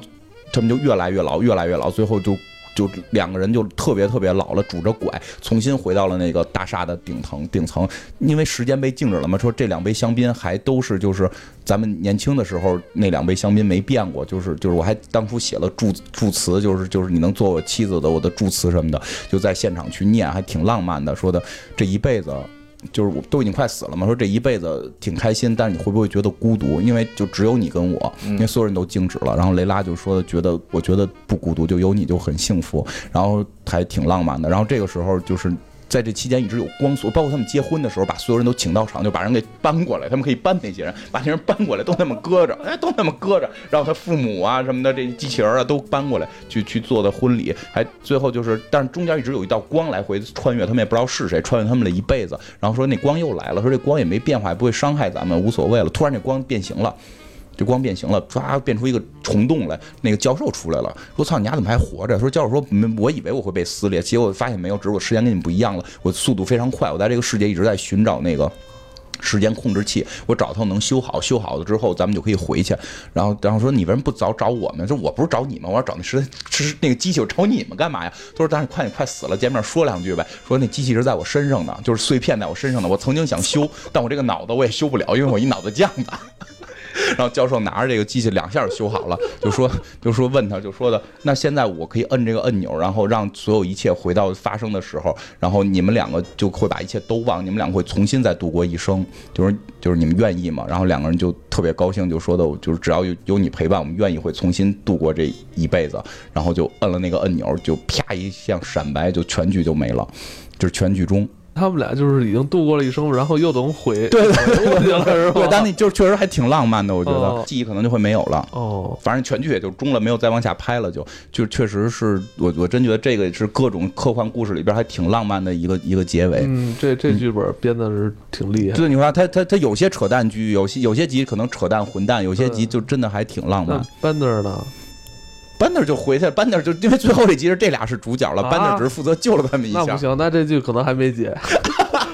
他们就越来越老，越来越老，最后就就两个人就特别特别老了，拄着拐，重新回到了那个大厦的顶层顶层。因为时间被静止了嘛，说这两杯香槟还都是就是咱们年轻的时候那两杯香槟没变过，就是就是我还当初写了祝祝词，就是就是你能做我妻子的我的祝词什么的，就在现场去念，还挺浪漫的，说的这一辈子。就是我都已经快死了嘛，说这一辈子挺开心，但是你会不会觉得孤独？因为就只有你跟我，因为所有人都静止了。然后雷拉就说觉得我觉得不孤独，就有你就很幸福，然后还挺浪漫的。然后这个时候就是在这期间一直有光速，包括他们结婚的时候把所有人都请到场，就把人给搬过来，他们可以搬那些人，把那人搬过来，都那么搁着，哎，都那么搁着。然后他父母啊什么的，这机器人啊都搬过来去去做的婚礼，还最后就是，但是中间一直有一道光来回穿越，他们也不知道是谁穿越他们的一辈子。然后说那光又来了，说这光也没变化，也不会伤害咱们，无所谓了。突然这光变形了。这光变形了，唰变出一个虫洞来。那个教授出来了，说：“操，你丫怎么还活着？”说教授说：“，我以为我会被撕裂，结果发现没有，只是我时间跟你们不一样了。我速度非常快，我在这个世界一直在寻找那个时间控制器，我找到能修好，修好了之后咱们就可以回去。然后，然后说你为什么不早找我们？说我不是找你们，我要找那时是那个机器，我找你们干嘛呀？他说：但是快，你快死了，见面说两句呗。说那机器是在我身上的，就是碎片在我身上的。我曾经想修，但我这个脑子我也修不了，因为我一脑子犟子。”然后教授拿着这个机器两下就修好了，就说就说问他就说的，那现在我可以摁这个按钮，然后让所有一切回到发生的时候，然后你们两个就会把一切都忘，你们两个会重新再度过一生，就是就是你们愿意吗？然后两个人就特别高兴，就说的就是只要有有你陪伴，我们愿意会重新度过这一辈子。然后就摁了那个按钮，就啪一下闪白，就全剧就没了，就是全剧终。他们俩就是已经度过了一生，然后又等回对对对，对，但那就确实还挺浪漫的，我觉得记忆可能就会没有了。哦，反正全剧也就中了，没有再往下拍了，就就确实是我我真觉得这个是各种科幻故事里边还挺浪漫的一个一个结尾。嗯，这这剧本编的是挺厉害。对，你说他他他有些扯淡剧，有些有些集可能扯淡混蛋，有些集就真的还挺浪漫。班德呢？班德就回去了，班德就因为最后这集是这俩是主角了，班德只是负责救了他们一下。那不行，那这剧可能还没结。[laughs]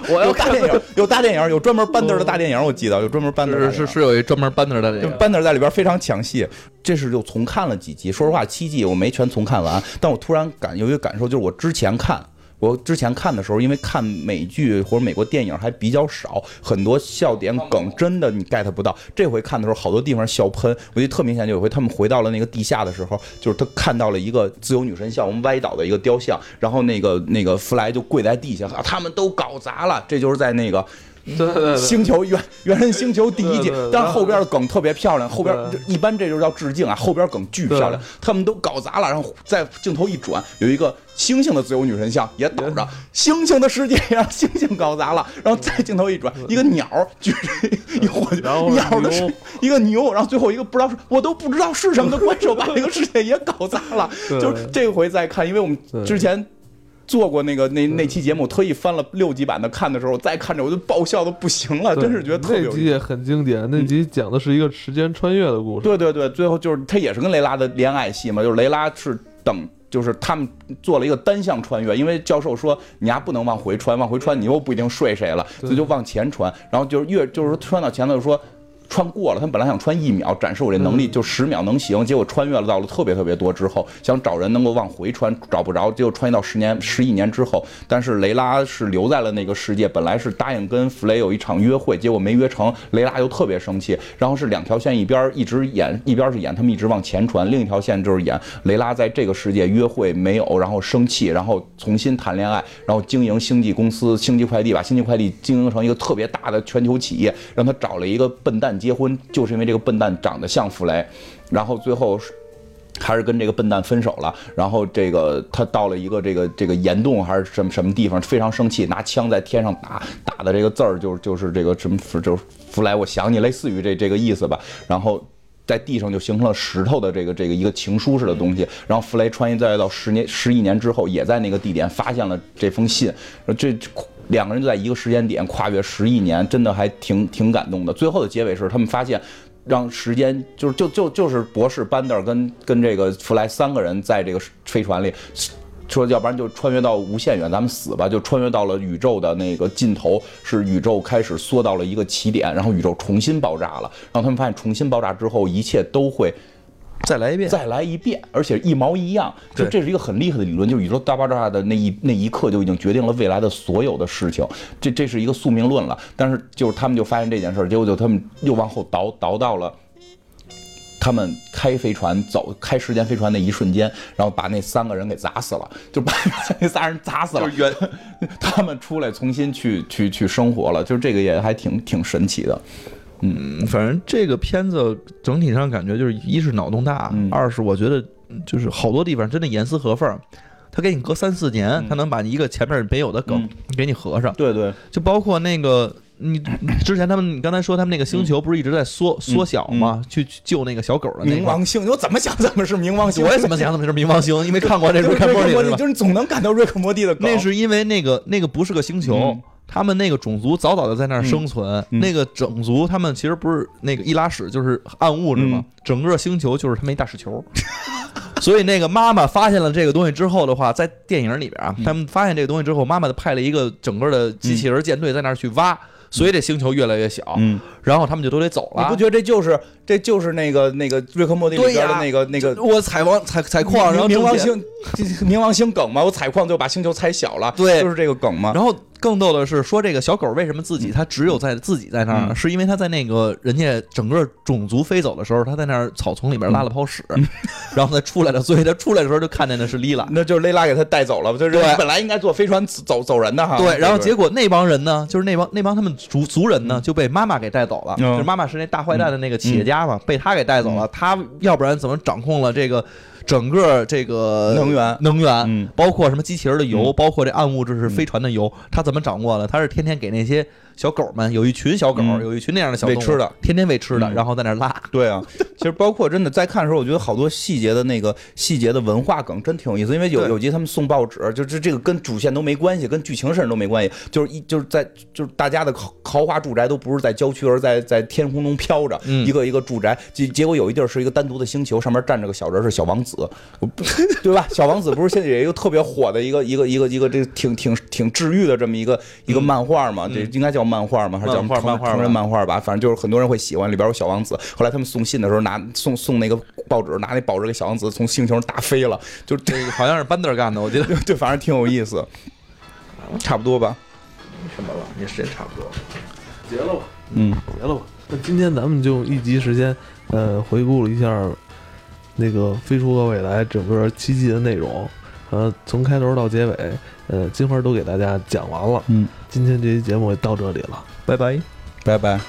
我有大电影，有大电影，有专门班德的大电影，我记得有专门班德是是有一专门班德的电影，班德在里边非常抢戏。这是又重看了几集，说实话，七季我没全重看完，但我突然感有一个感受，就是我之前看。我之前看的时候，因为看美剧或者美国电影还比较少，很多笑点梗真的你 get 不到。这回看的时候，好多地方笑喷，我觉得特明显。就有回他们回到了那个地下的时候，就是他看到了一个自由女神像，我们歪倒的一个雕像，然后那个那个弗莱就跪在地下，他们都搞砸了。这就是在那个。[laughs] 对对星球原原神星球第一季，但是后边的梗特别漂亮，后边一般这就叫致敬啊，后边梗巨漂亮，他们都搞砸了，然后在镜头一转，有一个星星的自由女神像也倒着，[laughs] 星星的世界让 [laughs] 星星搞砸了，然后再镜头一转，一个鸟举着一火鸟的是一个牛，然后最后一个不知道是我都不知道是什么的怪兽把这个世界也搞砸了，就是这回再看，因为我们之前。做过那个那那期节目，特意翻了六集版的看的时候，再看着我就爆笑的不行了，真是觉得特别。那集也很经典，那集讲的是一个时间穿越的故事。对对对，最后就是他也是跟雷拉的恋爱戏嘛，就是雷拉是等就是他们做了一个单向穿越，因为教授说你丫不能往回穿，往回穿你又不一定睡谁了，所以就往前穿，然后就是越就是说穿到前头就说。穿过了，他们本来想穿一秒，展示我这能力就十秒能行，结果穿越了到了特别特别多之后，想找人能够往回穿，找不着，结果穿越到十年十一年之后，但是雷拉是留在了那个世界，本来是答应跟弗雷有一场约会，结果没约成，雷拉又特别生气，然后是两条线一边一直演，一边是演他们一直往前传，另一条线就是演雷拉在这个世界约会没有，然后生气，然后重新谈恋爱，然后经营星际公司，星际快递把星际快递经营成一个特别大的全球企业，让他找了一个笨蛋。结婚就是因为这个笨蛋长得像弗雷，然后最后还是跟这个笨蛋分手了。然后这个他到了一个这个这个岩洞还是什么什么地方，非常生气，拿枪在天上打，打的这个字儿就就是这个什么就是弗莱，我想你，类似于这这个意思吧。然后在地上就形成了石头的这个这个一个情书似的东西。然后弗雷穿越再到十年十一年之后，也在那个地点发现了这封信。这。两个人就在一个时间点跨越十亿年，真的还挺挺感动的。最后的结尾是他们发现，让时间就是就就就是博士班德尔跟跟这个弗莱三个人在这个飞船里说，要不然就穿越到无限远，咱们死吧，就穿越到了宇宙的那个尽头，是宇宙开始缩到了一个起点，然后宇宙重新爆炸了。然后他们发现重新爆炸之后，一切都会。再来一遍，再来一遍，而且一毛一样。就这是一个很厉害的理论，就是宇宙大爆炸的那一那一刻就已经决定了未来的所有的事情。这这是一个宿命论了。但是就是他们就发现这件事儿，结果就他们又往后倒倒到了他们开飞船走开时间飞船那一瞬间，然后把那三个人给砸死了，就把那仨人砸死了。原 [laughs] 他们出来重新去去去生活了，就是这个也还挺挺神奇的。嗯，反正这个片子整体上感觉就是，一是脑洞大，二是我觉得就是好多地方真的严丝合缝。他给你隔三四年，他能把你一个前面没有的梗给你合上。对对，就包括那个你之前他们，你刚才说他们那个星球不是一直在缩缩小吗？去救那个小狗的冥王星，我怎么想怎么是冥王星？我也怎么想怎么是冥王星，因为看过这 [laughs] 瑞克莫蒂，就是总能感到瑞克莫蒂的梗。那是因为那个那个不是个星球。他们那个种族早早的在那儿生存，那个种族他们其实不是那个一拉屎，就是暗物质嘛。整个星球就是他们一大屎球，[laughs] 所以那个妈妈发现了这个东西之后的话，在电影里边啊，他们发现这个东西之后，妈妈就派了一个整个的机器人舰队在那儿去挖。所以这星球越来越小，嗯，然后他们就都得走了。你不觉得这就是这就是那个那个瑞克莫蒂里边的那个那个我采王采采矿，然后冥王星冥王星梗嘛？我采矿就把星球采小了，对，就是这个梗嘛？然后更逗的是说这个小狗为什么自己它只有在自己在那儿，是因为它在那个人家整个种族飞走的时候，它在那儿草丛里边拉了泡屎，[laughs] 然后它出来了，所以它出来的时候就看见的是莉拉，那就是莉拉给它带走了，就是本来应该坐飞船走走人的哈。对，然后结果那帮人呢，就是那帮那帮他们。族族人呢就被妈妈给带走了，就是妈妈是那大坏蛋的那个企业家嘛，被他给带走了。他要不然怎么掌控了这个整个这个能源能源，包括什么机器人的油，包括这暗物质是飞船的油，他怎么掌握的？他是天天给那些。小狗们有一群小狗，有一群那样的小喂吃的，天天喂吃的，然后在那拉。对啊，其实包括真的在看的时候，我觉得好多细节的那个细节的文化梗真挺有意思。因为有有集他们送报纸，就是这个跟主线都没关系，跟剧情甚至都没关系，就是一就是在就是大家的豪豪华住宅都不是在郊区，而在在天空中飘着，一个一个住宅。结结果有一地儿是一个单独的星球，上面站着个小人，是小王子，[laughs] 对吧？小王子不是现在有一个特别火的一个一个一个一个这个挺挺挺治愈的这么一个一个漫画嘛？这应该叫。漫画嘛？还是叫漫画成人漫画吧？反正就是很多人会喜欢，里边有小王子。后来他们送信的时候，拿送送那个报纸，拿那报纸给小王子从星球上打飞了。就这个好像是班德干的，我觉得 [laughs] 对，反正挺有意思。差不多吧？什么了？你时间差不多，结了吧？嗯，结了吧？那今天咱们就一集时间，呃，回顾了一下那个《飞出个未来》整个七季的内容，呃，从开头到结尾。呃，金花都给大家讲完了。嗯，今天这期节目到这里了，拜拜，拜拜。